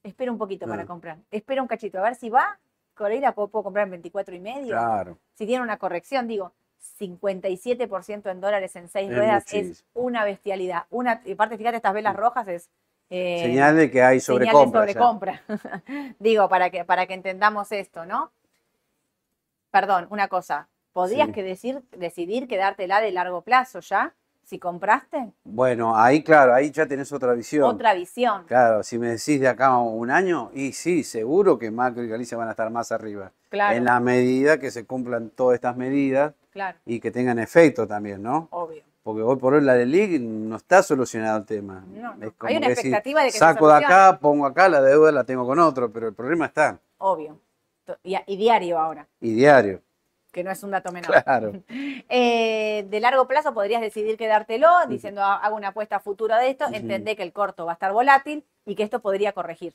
espero un poquito para comprar. Espero un cachito, a ver si va, Coreira puedo, puedo comprar en 24 y medio. Claro. Si tiene una corrección, digo, 57% en dólares en seis Es ruedas es una bestialidad. Una, y aparte, fíjate, estas velas rojas es... eh, Señal de que hay sobrecompra. sobrecompra. Digo, para que, para que entendamos esto, ¿no? Perdón, una cosa. ¿Podrías Sí. que decir, decidir quedártela de largo plazo ya? Si compraste, Bueno, ahí claro, ahí ya tenés otra visión. otra visión. Claro, si me decís de acá a un año, y sí, seguro que Macro y Galicia van a estar más arriba. Claro, En la medida que se cumplan todas estas medidas claro, y que tengan efecto también, ¿no? obvio. Porque hoy por hoy la de League no está solucionado el tema. No, no. Es como Hay una expectativa de que se saco de solucione. acá, pongo acá, la deuda la tengo con otro, pero el problema está. Obvio. Y, y diario ahora, Y diario, que no es un dato menor. claro. Eh, de largo plazo podrías decidir quedártelo diciendo "Ah, hago una apuesta futura de esto, Ujú. entendé que el corto va a estar volátil y que esto podría corregir.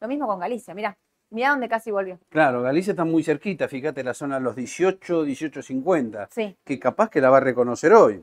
Lo mismo con Galicia, mira, mira dónde casi volvió. Claro, Galicia está muy cerquita, fíjate la zona de los 18, 18.50. Sí, que capaz que la va a reconocer hoy.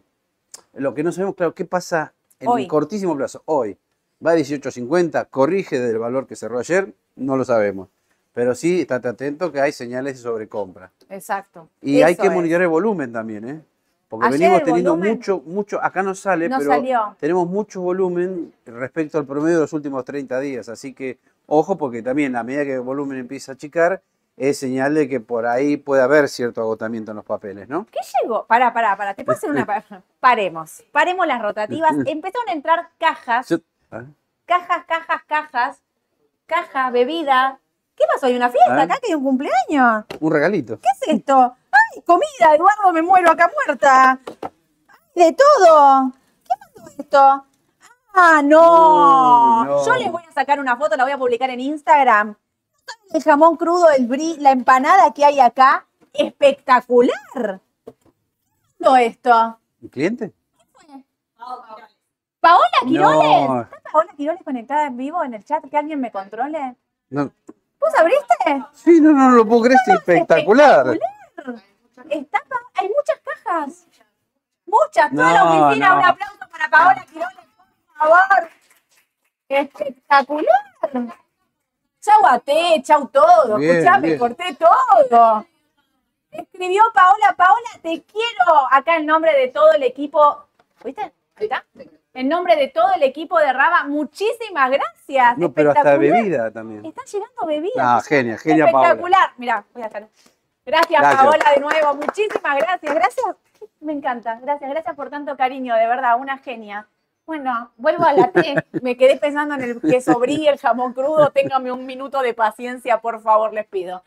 Lo que no sabemos, claro, qué pasa en Hoy. el cortísimo plazo. Hoy va a 18.50, corrige del valor que cerró ayer, no lo sabemos. Pero sí, estate atento que hay señales de sobrecompra. exacto. Y hay que monitorear el volumen también, ¿eh? Porque Ayer venimos teniendo volumen mucho, mucho, acá no sale, No pero salió. tenemos mucho volumen respecto al promedio de los últimos 30 días. Así que, ojo, porque también a medida que el volumen empieza a achicar, es señal de que por ahí puede haber cierto agotamiento en los papeles, ¿no? ¿Qué llegó? Pará, pará, pará. Te hacer una. pa- Paremos. Paremos las rotativas. Empezaron a entrar cajas, ¿Ah? cajas, cajas, cajas, cajas, bebida. ¿Qué pasó? ¿Hay una fiesta Ah. acá que hay un cumpleaños? Un regalito. ¿Qué es esto? ¡Ay, comida! Eduardo, me muero acá muerta. ¡Ay, de todo! ¿Qué pasó esto? ¡Ah, no! Uy, no. Yo les voy a sacar una foto, la voy a publicar en Instagram. ¿Saben El jamón crudo, el brie, la empanada que hay acá. ¡Espectacular! ¿Todo esto? ¿Un cliente? ¿Paola Quiroles? No. ¿Está Paola Quiroles conectada en vivo en el chat? ¿Que alguien me controle? No. ¿Vos abriste? Sí, no, no, no lo puedo creer, es espectacular. Espectacular. Está hay muchas cajas. Muchas. Toda No, la oficina, no. un aplauso para Paola Quiroles, favor. Espectacular. Chau Ate, chau todo. Bien, Escuchame, bien. corté todo. Escribió Paola, Paola, te quiero. Acá el nombre de todo el equipo. ¿Viste? Ahí está. En nombre de todo el equipo de Raba, muchísimas gracias. No, pero hasta bebida también. Están llegando bebidas. Ah, genia, genia Paola. Espectacular. Mirá, voy a estar. Gracias, Gracias. Paola, de nuevo. Muchísimas gracias. Gracias. Me encanta. Gracias, gracias por tanto cariño, de verdad, una genia. Bueno, vuelvo a la T. Me quedé pensando en el queso brie, el jamón crudo. Téngame un minuto de paciencia, por favor, les pido.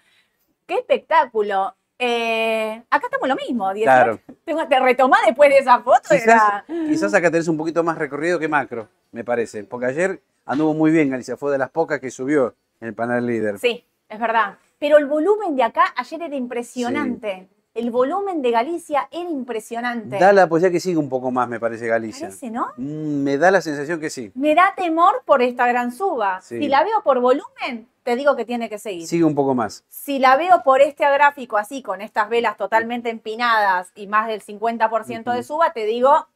¡Qué espectáculo! Eh, acá estamos lo mismo. 18. Claro. Tengo, te retomás después de esa foto. Quizás, era- quizás acá tenés un poquito más recorrido que macro, me parece. Porque ayer anduvo muy bien Galicia, fue de las pocas que subió en el panel líder. Sí, es verdad. Pero el volumen de acá ayer era impresionante. El volumen de Galicia era impresionante. Da la posibilidad que siga un poco más, me parece, Galicia. Parece, ¿no? Mm, me da la sensación que sí. Me da temor por esta gran suba. Sí. Si la veo por volumen, te digo que tiene que seguir. Sigue un poco más. Si la veo por este gráfico así, con estas velas totalmente empinadas y más del 50% de Ujú. suba, te digo,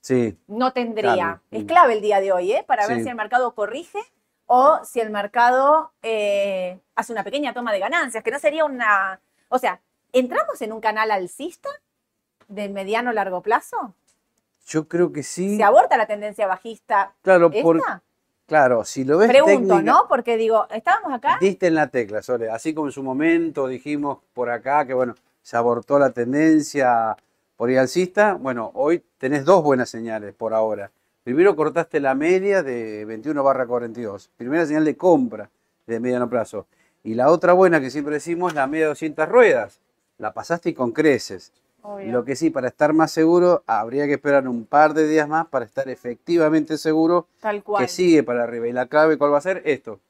Sí. no tendría. Claro. Es clave el día de hoy, ¿eh? Para ver si el mercado corrige o si el mercado eh, hace una pequeña toma de ganancias, que no sería una... O sea, ¿entramos en un canal alcista de mediano largo plazo? Yo creo que sí. ¿Se aborta la tendencia bajista Claro, esta? por, claro, si lo ves Pregunto, técnica- ¿no? Porque digo, estábamos acá, Diste en la tecla, Sole. Así como en su momento dijimos por acá que, bueno, se abortó la tendencia por ir alcista, bueno, hoy tenés dos buenas señales por ahora. Primero cortaste la media de 21 barra 42. Primera señal de compra de mediano plazo. Y la otra buena que siempre decimos, la media de 200 ruedas. La pasaste y con creces. Obvio. Lo que sí, para estar más seguro, habría que esperar un par de días más para estar efectivamente seguro tal cual. que sigue para arriba. Y la clave, ¿cuál va a ser? Esto,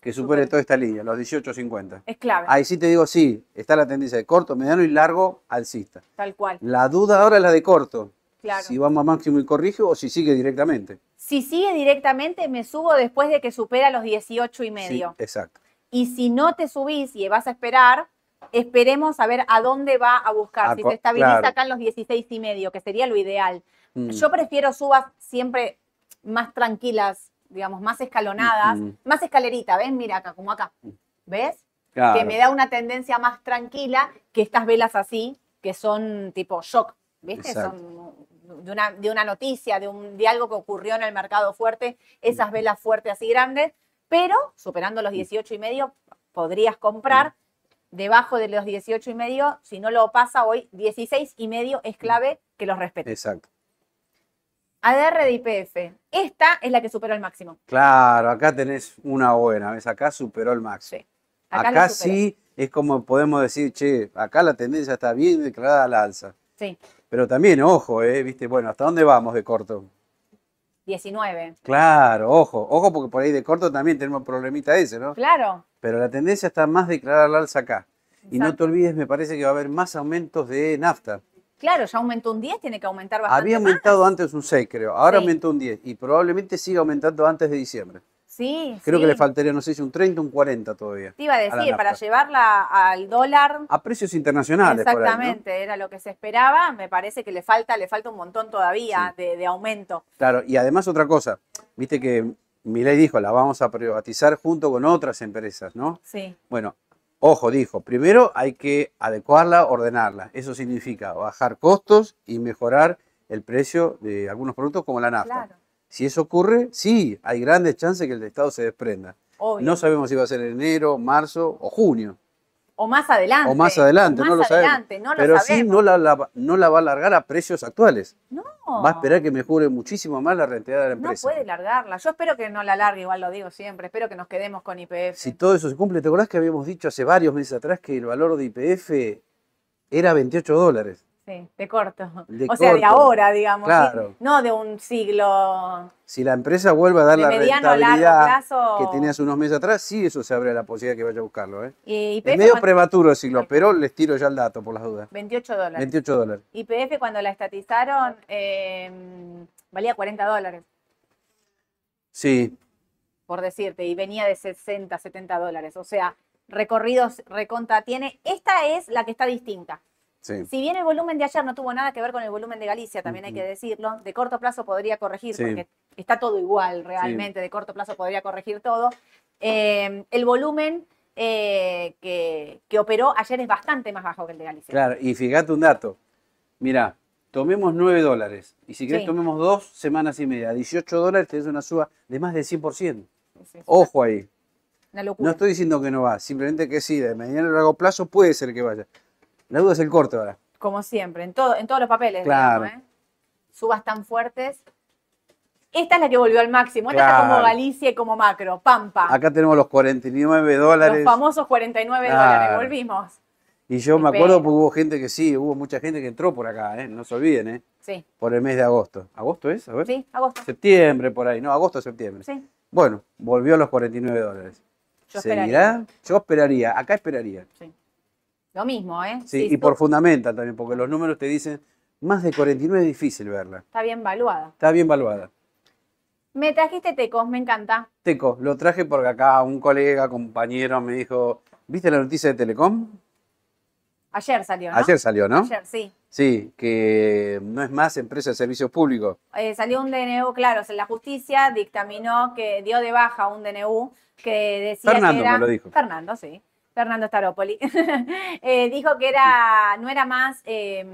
que supere Supere. toda esta línea, los 18.50. Es clave, Ahí sí te digo, sí, está la tendencia de corto, mediano y largo alcista. tal cual. La duda ahora es la de corto. Claro. Si vamos a máximo y corrige o si sigue directamente. Si sigue directamente, me subo después de que supera los 18 y medio. Sí, exacto. Y si no te subís y vas a esperar, esperemos a ver a dónde va a buscar. A si se estabiliza claro. acá en los 16 y medio, que sería lo ideal. Mm. Yo prefiero subas siempre más tranquilas, digamos, más escalonadas, Mm. más escalerita, ¿ven? Mira acá, como acá. ¿Ves? Claro. Que me da una tendencia más tranquila que estas velas así, que son tipo shock, ¿viste? Exacto. Son de una, de una noticia, de, un, de algo que ocurrió en el mercado fuerte, esas velas fuertes así grandes, pero superando los 18 y medio podrías comprar. Debajo de los 18 y medio, si no lo pasa hoy, 16 y medio es clave que los respete. Exacto. ADR de IPF. Esta es la que superó el máximo. Claro, acá tenés una buena, ¿ves? Acá superó el máximo. Sí. Acá sí es como podemos decir, che, acá la tendencia está bien declarada al alza. Sí, Pero también, ojo, ¿eh? ¿Viste? Bueno, ¿hasta dónde vamos de corto? 19. Claro, ojo, ojo porque por ahí de corto también tenemos problemita ese, ¿no? Claro. Pero la tendencia está más declarada al alza acá. Y no te olvides, me parece que va a haber más aumentos de nafta. Claro, ya aumentó un 10, tiene que aumentar bastante. Había más. aumentado antes un 6, creo. Ahora Sí. aumentó un 10 y probablemente siga aumentando antes de diciembre. Sí, Creo sí. que le faltaría, no sé si un 30 o un 40 todavía. Te iba a decir, para llevarla al dólar, A precios internacionales. por ahí, ¿no? exactamente, era lo que se esperaba. Me parece que le falta, le falta un montón todavía de, de aumento. Claro, y además otra cosa, viste que Milei dijo, la vamos a privatizar junto con otras empresas, ¿no? Sí, Bueno, ojo, dijo, primero hay que adecuarla, ordenarla. Eso significa bajar costos y mejorar el precio de algunos productos como la nafta. claro. Si eso ocurre, sí, hay grandes chances que el Estado se desprenda. Obvio. No sabemos si va a ser en enero, marzo o junio. o más adelante. O más adelante, o no lo más sabemos. adelante, no lo Pero sí sabemos. no la, la- no la va a largar a precios actuales. No. Va a esperar que mejore muchísimo más la rentabilidad de la No empresa. puede largarla. Yo espero que no la largue, igual lo digo siempre. Espero que nos quedemos con IPF. Si todo eso se cumple, ¿te acordás que habíamos dicho hace varios meses atrás que el valor de IPF era 28 dólares? Sí, de corto. De o sea, de ahora, digamos. Claro. No de un siglo. Si la empresa vuelve a dar De la mediano a largo rentabilidad plazo. que tenía hace unos meses atrás, sí, eso se abre la posibilidad que vaya a buscarlo. ¿eh? Y Es medio cuando- prematuro decirlo, pero les tiro ya el dato por las dudas. 28 dólares. 28 dólares. IPF cuando la estatizaron eh, valía 40 dólares, Sí, por decirte, y venía de 60, 70 dólares. O sea, recorridos reconta tiene. Esta es la que está distinta. Sí. Si bien el volumen de ayer no tuvo nada que ver con el volumen de Galicia, también hay que decirlo, de corto plazo podría corregir, Sí. porque está todo igual realmente, de corto plazo podría corregir todo. Eh, el volumen eh, que, que operó ayer es bastante más bajo que el de Galicia. Claro, y fíjate un dato. Mira, tomemos 9 dólares. Y si querés, tomemos dos semanas y media. 18 dólares tenés una suba de más del 100%. Es- es Ojo ahí. Una locura. No estoy diciendo que no va, simplemente que sí, de mediano y largo plazo puede ser que vaya. La duda es el corte ahora. Como siempre, en, todo, en todos los papeles. Claro. digamos, ¿eh? Subas tan fuertes. Esta es la que volvió al máximo. Esta está Claro. como Galicia y como macro. Pampa. Acá tenemos los 49 dólares. Los famosos 49 Claro. dólares. Volvimos. Y yo me acuerdo porque hubo gente que sí, hubo mucha gente que entró por acá, ¿eh? no se olviden, ¿eh? Sí, por el mes de agosto. ¿Agosto es? A ver. sí, agosto. Septiembre, por ahí. No, agosto, septiembre. Sí. Bueno, volvió a los 49 dólares. Yo esperaría. ¿Seguirá? Yo esperaría, acá esperaría. Sí. Lo mismo, ¿eh? Sí, Si y por fundamental también, porque los números te dicen más de 49 es difícil verla. Está bien valuada. Está bien valuada. Me trajiste tecos, me encanta. Teco, lo traje porque acá un colega, compañero me dijo, ¿viste la noticia de Telecom? Ayer salió, ¿no? Ayer salió, ¿no? Ayer, sí. Sí, que no es más empresa de servicios públicos. Eh, salió un DNU, claro, o sea, la justicia dictaminó que dio de baja un DNU que decía Fernando que era... me lo dijo. Fernando, sí. Fernando Staropoli. Eh, dijo que era, no era más, eh,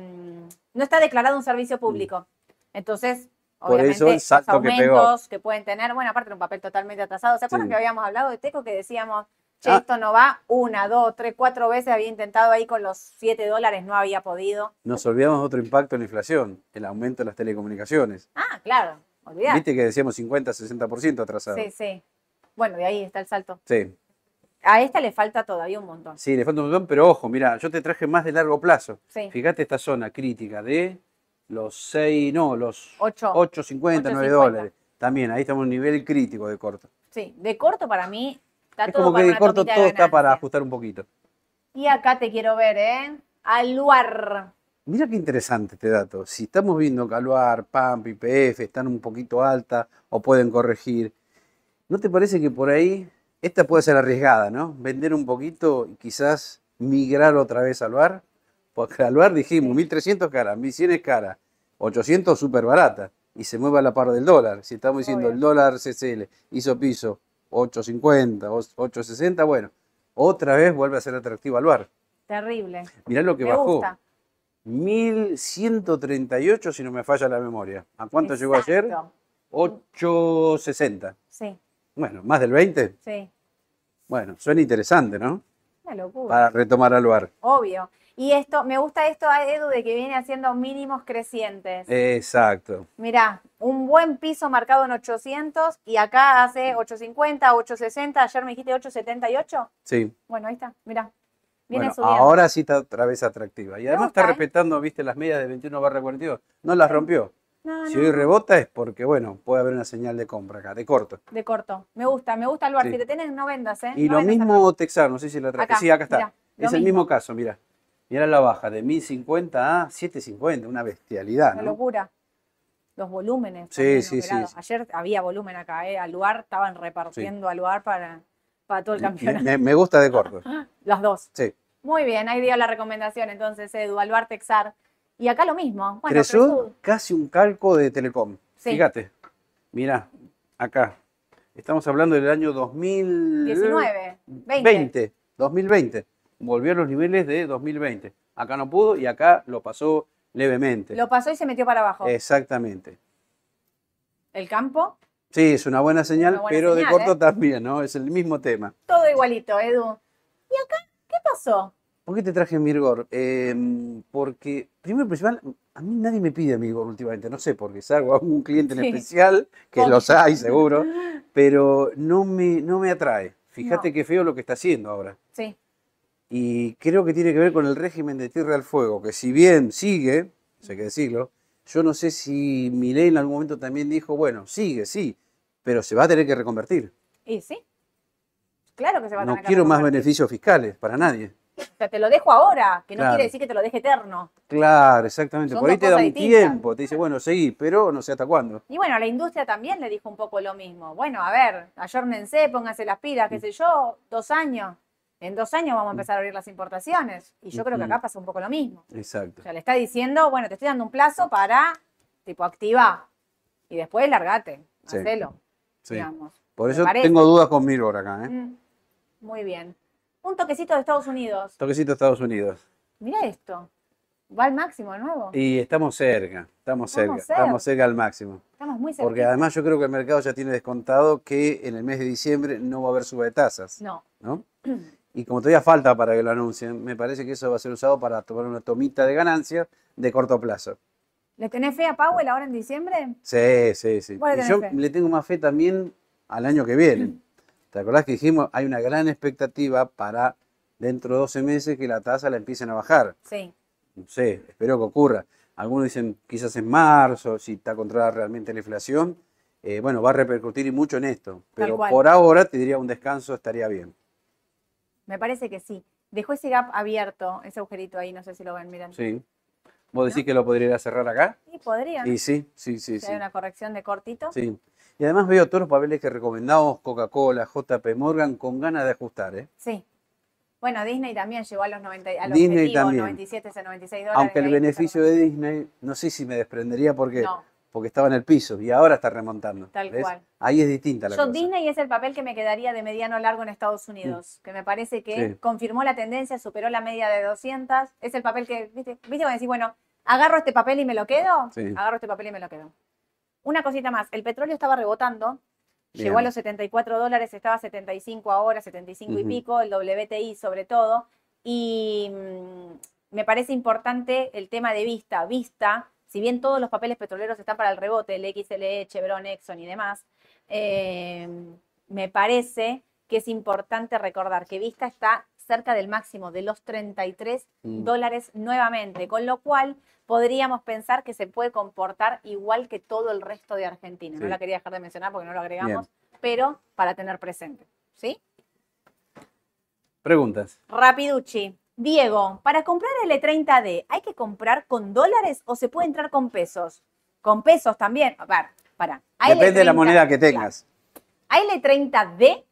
no está declarado un servicio público. Entonces, Por obviamente, eso el salto los aumentos que, pueden tener, bueno, aparte de un papel totalmente atrasado. ¿Se acuerdan Sí. que habíamos hablado de Teco que decíamos, che, Ah. esto no va? Una, dos, tres, cuatro veces había intentado ahí con los siete dólares, no había podido. Nos olvidamos de otro impacto en la inflación, el aumento de las telecomunicaciones. Ah, claro, olvidar. Viste que decíamos 50, 60% atrasado. Sí, sí. Bueno, de ahí está el salto. Sí, A esta le falta todavía un montón. sí, le falta un montón, pero ojo, mira, yo te traje más de largo plazo. Sí. Fíjate esta zona crítica de los 6, no, los Ocho. 8.50, 9 8.50. dólares. También, ahí estamos en un nivel crítico de corto. Sí, de corto para mí está Es todo como para que de corto de todo está para ajustar un poquito. Y acá te quiero ver, ¿eh? Aluar. Mira qué interesante este dato. Si estamos viendo que Aluar, PAMP, IPF están un poquito altas o pueden corregir, ¿no te parece que por ahí esta puede ser arriesgada, ¿no? Vender un poquito y quizás migrar otra vez a Aluar. Porque Aluar dijimos, 1300 cara, 1100 es cara, 800 súper barata y se mueve a la par del dólar. Si estamos diciendo Obvio. el dólar CCL hizo piso 850, 860, bueno, otra vez vuelve a ser atractivo Aluar. Terrible. Mirá lo que Me bajó. gusta. 1138 si no me falla la memoria. ¿A cuánto llegó ayer? Exacto. 860. Sí, Bueno, más del 20. sí. Bueno, suena interesante, ¿no? Una locura. Para retomar al lugar. Obvio. Y esto, me gusta esto, Edu, de que viene haciendo mínimos crecientes. Exacto. Mirá, un buen piso marcado en 800 y acá hace 850, 860. Ayer me dijiste 878. Sí. Bueno, ahí está, mirá. Viene Bueno, subiendo. ahora sí está otra vez atractiva. Y además gusta, está ¿eh? respetando, viste, las medias de 21 barra 42. No las rompió. No, Si no, hoy rebota es porque, bueno, puede haber una señal de compra acá, de corto. de corto. Me gusta, me gusta el bar. Sí. Si te tenés, no vendas, ¿eh? Y No lo mismo Texar, no sé si la traje. Acá, sí, acá está. mirá, es el mismo. caso, mira. Mira la baja de 1050 a 750, una bestialidad, Una locura. Los volúmenes. Sí, sí, sí. Ayer había volumen acá, ¿eh? Al lugar estaban repartiendo al lugar para, para todo el campeonato. me- me gusta de corto. Los dos. Sí. Muy bien, ahí dio la recomendación entonces, Edu, Alvar Texar. Y acá lo mismo. Bueno, Cresud, Cresud. casi un calco de Telecom. Sí. Fíjate, mira, acá. Estamos hablando del año 2019. 19, 20. 2020. Volvió a los niveles de 2020. Acá no pudo y acá lo pasó levemente. Lo pasó y se metió para abajo. Exactamente. El campo, Sí, es una buena señal, Una buena pero de corto ¿eh? también, ¿no? Es el mismo tema. todo igualito, Edu. ¿Y acá qué pasó? ¿Por qué te traje Mirgor? Eh, porque, primero y principal, a mí nadie me pide Mirgor últimamente, no sé por qué, salvo a un cliente en Sí. especial, que Obvio. los hay seguro, pero no me, no me atrae. Fíjate No. qué feo lo que está haciendo ahora. Sí, Y creo que tiene que ver con el régimen de Tierra del Fuego, que si bien sigue, eso hay que decirlo, yo no sé si Milei en algún momento también dijo, bueno, sigue, sí, pero se va a tener que reconvertir. y sí. Claro que se va a No tener que quiero más reconvertir. beneficios fiscales para nadie. O sea, te lo dejo ahora, que no Claro. quiere decir que te lo deje eterno. Claro, exactamente. Son Por ahí te da un distintas. tiempo, te dice, bueno, seguí, pero no sé hasta cuándo. Y bueno, la industria también le dijo un poco lo mismo. Bueno, a ver, ayórnense, pónganse las pilas, qué sé yo, dos años. En dos años vamos a empezar a abrir las importaciones. Y yo creo que acá pasa un poco lo mismo. Exacto. O sea, le está diciendo, bueno, te estoy dando un plazo para, tipo, activa. Y después largate, Sí. hacelo, Sí. digamos. Por eso tengo dudas con Mirror acá, ¿eh? Mm, Muy bien. Un toquecito de Estados Unidos. Toquecito Estados Unidos. Mira esto. Va al máximo de nuevo. Y estamos cerca, estamos cerca, Estamos cerca. estamos cerca al máximo. Estamos muy cerca. Porque además yo creo que el mercado ya tiene descontado que en el mes de diciembre no va a haber suba de tasas, No. ¿no? Y como todavía falta para que lo anuncien, me parece que eso va a ser usado para tomar una tomita de ganancia de corto plazo. ¿Le tenés fe a Powell ahora en diciembre? Sí, sí, sí. Y yo fe. le tengo más fe también al año que viene. ¿Te acordás que dijimos hay una gran expectativa para dentro de 12 meses que la tasa la empiecen a bajar? Sí. No sé, espero que ocurra. Algunos dicen quizás en marzo, si está controlada realmente la inflación. Eh, bueno, va a repercutir y mucho en esto. Pero por ahora te diría un descanso estaría bien. Me parece que sí. Dejó ese gap abierto, ese agujerito ahí, no sé si lo ven, miren. Sí. ¿Vos decís que lo podría cerrar acá? Sí, podría. Y sí, sí, sí, Si sí. hay una corrección de cortito. Sí. Y además veo todos los papeles que recomendamos, Coca-Cola, JP Morgan, con ganas de ajustar, ¿eh? Sí. Bueno, Disney también llegó a los 90, a los Disney objetivos, también. 97, ese 96 dólares. Aunque el beneficio de Disney, no sé si me desprendería porque, No. porque estaba en el piso y ahora está remontando. Tal ¿ves? cual. Ahí es distinta la Yo cosa. Disney es el papel que me quedaría de mediano largo en Estados Unidos, que me parece que Sí. confirmó la tendencia, superó la media de 200. Es el papel que, ¿viste? ¿Viste cuando decís, bueno, agarro este papel y me lo quedo? Sí. Agarro este papel y me lo quedo. Una cosita más, el petróleo estaba rebotando, Bien. llegó a los 74 dólares, estaba a 75 ahora, 75 y pico, el WTI sobre todo, y mm, me parece importante el tema de vista. Vista, si bien todos los papeles petroleros están para el rebote, el XLE, Chevron, Exxon y demás, eh, me parece que es importante recordar que Vista está cerca del máximo de los 33 Mm. dólares nuevamente, con lo cual podríamos pensar que se puede comportar igual que todo el resto de Argentina. No la quería dejar de mencionar porque no lo agregamos, pero para tener presente. ¿Sí? Preguntas. Rapiducci. Diego, para comprar el E30D, ¿hay que comprar con dólares o se puede entrar con pesos? Con pesos también. A ver, para. Depende de la AL30, moneda que claro. tengas. AL30D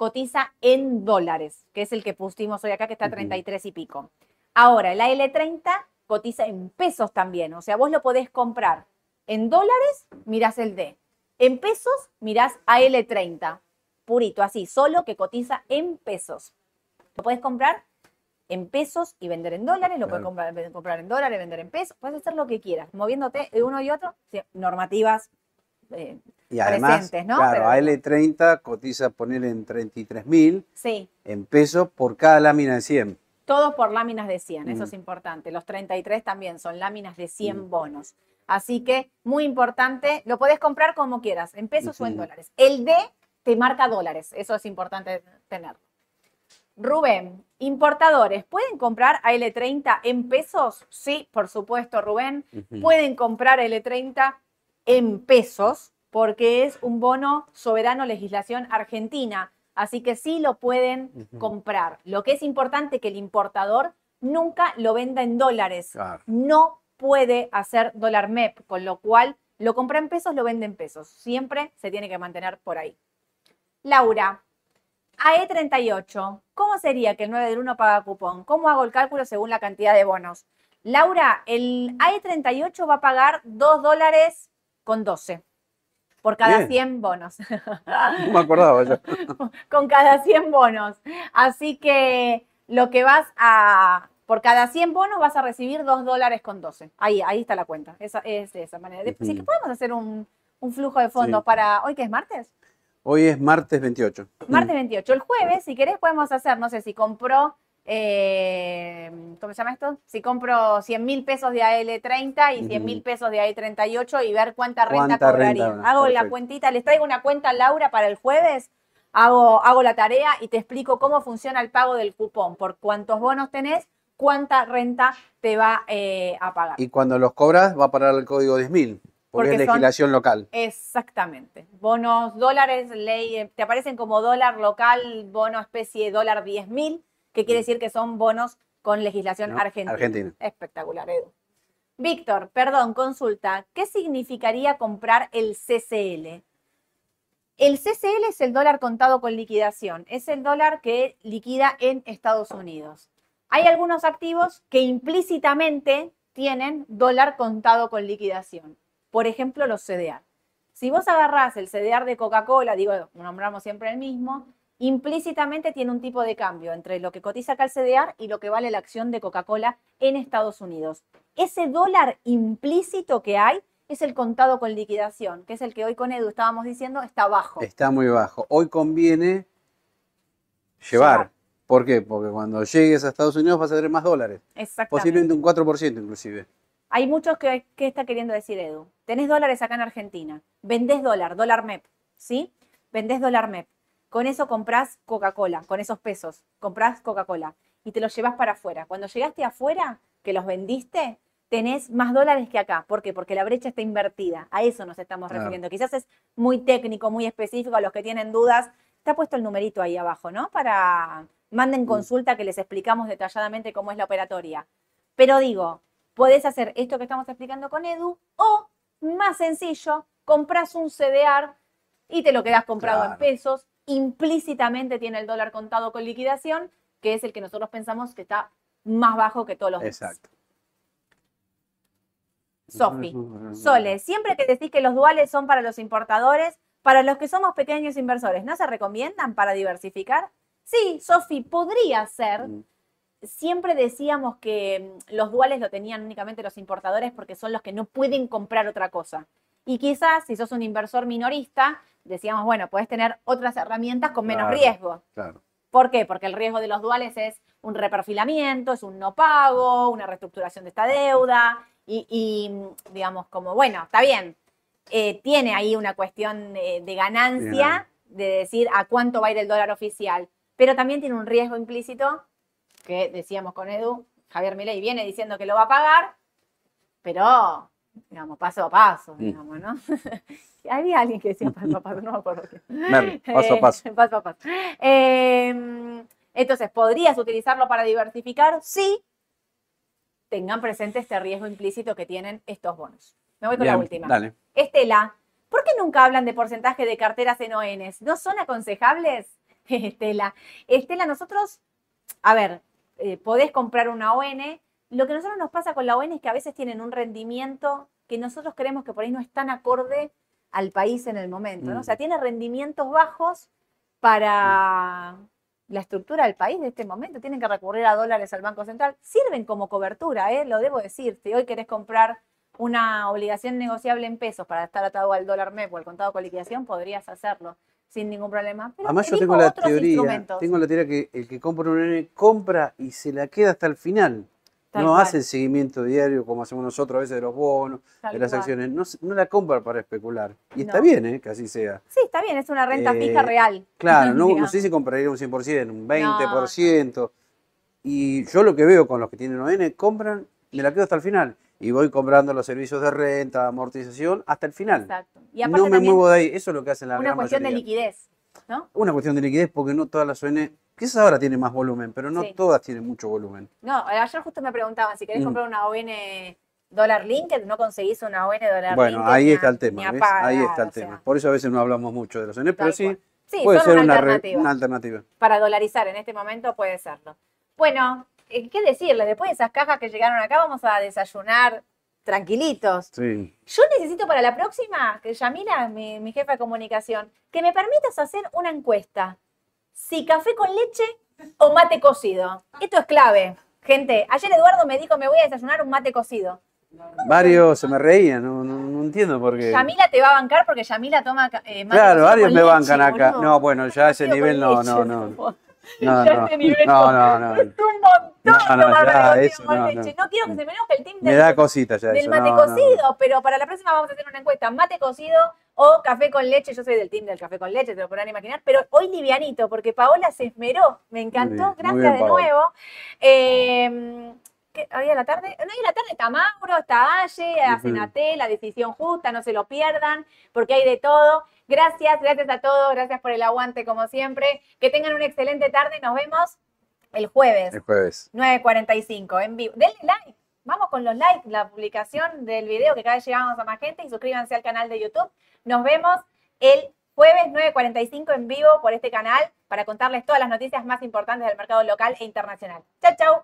cotiza en dólares, que es el que pusimos hoy acá, que está a Ujú. 33 y pico. Ahora, el AL30 cotiza en pesos también. O sea, vos lo podés comprar en dólares, mirás el D. En pesos, mirás AL30. Purito, así, solo que cotiza en pesos. Lo puedes comprar en pesos y vender en dólares, lo puedes Claro. comprar, comprar en dólares, vender en pesos, puedes hacer lo que quieras, moviéndote de uno y otro, normativas eh, Y además, presentes, ¿no? claro, Pero- AL30 cotiza poner en 33 mil sí, en pesos por cada lámina de 100. Todos por láminas de 100, eso Mm. es importante. Los 33 también son láminas de 100 Mm. bonos. Así que, muy importante, lo podés comprar como quieras, en pesos o en dólares. El D te marca dólares, eso es importante tenerlo. Rubén, importadores, ¿pueden comprar AL30 en pesos? Sí, por supuesto, Rubén. Pueden comprar L30 en pesos porque es un bono soberano legislación argentina. Así que sí lo pueden comprar. Lo que es importante que el importador nunca lo venda en dólares. Claro. No puede hacer dólar MEP, con lo cual lo compra en pesos, lo vende en pesos. Siempre se tiene que mantener por ahí. Laura, AE38, ¿cómo sería que el 9 del 1 paga cupón? ¿Cómo hago el cálculo según la cantidad de bonos? Laura, el AE38 va a pagar 2 dólares con 12 por cada Bien. 100 bonos. No me acordaba yo. con cada 100 bonos. Así que lo que vas a, por cada 100 bonos vas a recibir 2 dólares con 12. Ahí, ahí está la cuenta. Esa, es de esa manera. De- Sí que Ujú. podemos hacer un, un flujo de fondos Sí. para, ¿hoy que es martes? Hoy es martes 28. Martes 28. El jueves, si querés, podemos hacer, no sé, si compró, eh, ¿cómo se llama esto? Si compro 100 mil pesos de AL30 y 100 mil pesos de AL38 y ver cuánta renta Cuánta cobraría. renta, hago la cuentita, les traigo una cuenta, Laura, para el jueves. Hago, hago la tarea y te explico cómo funciona el pago del cupón, por cuántos bonos tenés, cuánta renta te va eh, a pagar. Y cuando los cobras va a parar el código 10.000, porque, Porque es son- legislación local. Exactamente. Bonos, dólares, ley, eh, te aparecen como dólar local, bono especie dólar 10.000, que quiere decir que son bonos con legislación No, argentina. Argentina. Espectacular, Edu. Víctor, perdón, consulta. ¿Qué significaría comprar el CCL? El CCL es el dólar contado con liquidación. Es el dólar que liquida en Estados Unidos. Hay algunos activos que implícitamente tienen dólar contado con liquidación. Por ejemplo, los CDR. Si vos agarrás el CDR de Coca-Cola, digo, nombramos siempre el mismo, implícitamente tiene un tipo de cambio entre lo que cotiza acá el CDR y lo que vale la acción de Coca-Cola en Estados Unidos. Ese dólar implícito que hay es el contado con liquidación, que es el que hoy con Edu estábamos diciendo está bajo. Está muy bajo. Hoy conviene llevar. Llevar. ¿Por qué? Porque cuando llegues a Estados Unidos vas a tener más dólares. Exactamente. Posiblemente un 4% inclusive. Hay muchos que, ¿qué está queriendo decir Edu? Tenés dólares acá en Argentina, vendés dólar, dólar MEP, ¿sí? Vendés dólar MEP. Con eso comprás Coca-Cola, con esos pesos, comprás Coca-Cola y te los llevas para afuera. Cuando llegaste afuera, que los vendiste, tenés más dólares que acá. ¿Por qué? Porque la brecha está invertida. A eso nos estamos Claro. refiriendo. Quizás es muy técnico, muy específico. A los que tienen dudas, está puesto el numerito ahí abajo, ¿no? Para, manden consulta que les explicamos detalladamente cómo es la operatoria. Pero digo, podés hacer esto que estamos explicando con Edu o, más sencillo, compras un CDR y te lo quedas comprado en pesos. Implícitamente tiene el dólar contado con liquidación, que es el que nosotros pensamos que está más bajo que todos los demás. Exacto. Sofi, Sole, siempre que decís que los duales son para los importadores, para los que somos pequeños inversores, ¿no se recomiendan para diversificar? Sí, Sofi, podría ser. Mm. Siempre decíamos que mm, los duales lo tenían únicamente los importadores porque son los que no pueden comprar otra cosa. Y quizás si sos un inversor minorista, decíamos, bueno, puedes tener otras herramientas con menos Claro. riesgo. Claro. ¿Por qué? Porque el riesgo de los duales es un reperfilamiento, es un no pago, una reestructuración de esta deuda y, y, digamos, como, bueno, está bien, eh, tiene ahí una cuestión de ganancia, de decir a cuánto va a ir el dólar oficial, pero también tiene un riesgo implícito que decíamos con Edu, Javier Milei viene diciendo que lo va a pagar, pero, digamos, paso a paso, Mm. digamos, ¿no? Había alguien que decía paso a paso, no me acuerdo quién. Merlo, paso a paso. Eh, paso a paso. Eh, entonces, ¿podrías utilizarlo para diversificar? Sí. Tengan presente este riesgo implícito que tienen estos bonos. Me voy con la última. Dale. Estela, ¿por qué nunca hablan de porcentaje de carteras en ONs? ¿No son aconsejables? Estela, Estela, nosotros, a ver, eh, podés comprar una ON. Lo que a nosotros nos pasa con la ON es que a veces tienen un rendimiento que nosotros creemos que por ahí no es tan acorde al país en el momento, ¿no? Mm. O sea, tiene rendimientos bajos para la estructura del país de este momento. Tienen que recurrir a dólares al Banco Central. Sirven como cobertura, ¿eh? lo debo decir. Si hoy querés comprar una obligación negociable en pesos para estar atado al dólar MEP o al contado con liquidación, podrías hacerlo sin ningún problema. Pero Además yo tengo la teoría, tengo la teoría que el que compra un N compra y se la queda hasta el final. Tal no cual. hace el seguimiento diario como hacemos nosotros a veces de los bonos, Tal de las cual. acciones. No, se- no la compra para especular. Y está bien, ¿eh? que así sea. Sí, está bien, es una renta Eh, fija real. Claro, no, sé si compraría un 100%, un 20%. Y yo lo que veo con los que tienen ON, compran, me la quedo hasta el final. Y voy comprando los servicios de renta, amortización, hasta el final. Exacto. Y aparte No me muevo de ahí. Eso es lo que hacen la una gran cuestión de liquidez, ¿no? Una cuestión de liquidez porque no todas las ON, quizás ahora tiene más volumen, pero no Sí. todas tienen mucho volumen. No, ayer justo me preguntaban si querés Mm. comprar una ON dólar linked, no conseguís una ON dólar Bueno, linked ahí está el tema, ¿ves? pagar, Ahí está el sea, tema. Por eso a veces no hablamos mucho de los ON, pero sí. Sí, puede son ser una una, re- alternativa. una alternativa. para dolarizar en este momento puede serlo. Bueno, eh, ¿qué decirle? Después de esas cajas que llegaron acá, vamos a desayunar tranquilitos. Sí. Yo necesito para la próxima, que Yamila, mi, mi jefa de comunicación, que me permitas hacer una encuesta. Si café con leche o mate cocido. Esto es clave. Gente, ayer Eduardo me dijo, me voy a desayunar un mate cocido. Varios se me reían, no, no, no entiendo por qué. Yamila te va a bancar porque Yamila toma eh, mate Claro, varios me leche, bancan acá. boludo. No, bueno, ya ese nivel no, leche, no, no. No, Ya no, nivel no, no, no. Es un montón No, no, ya, eso no, leche. no. Quiero que se me enoje el team Me del, da cosita ya del eso. mate cocido, pero para la próxima vamos a hacer una encuesta. Mate cocido o café con leche. Yo soy del team del café con leche, te lo podrán imaginar, pero hoy livianito, porque Paola se esmeró. Me encantó, bien, gracias bien, de nuevo. Eh. ¿Hoy a la tarde? No, hoy a la tarde está Mauro, está Aye, hacen Ujú. AT, la decisión justa, no se lo pierdan, porque hay de todo. Gracias, gracias a todos, gracias por el aguante como siempre. Que tengan una excelente tarde, nos vemos el jueves. El jueves. 9.45 en vivo. Denle like. Vamos con los likes, la publicación del video que cada vez llegamos a más gente y suscríbanse al canal de YouTube. Nos vemos el jueves 9.45 en vivo por este canal para contarles todas las noticias más importantes del mercado local e internacional. Chau, chau.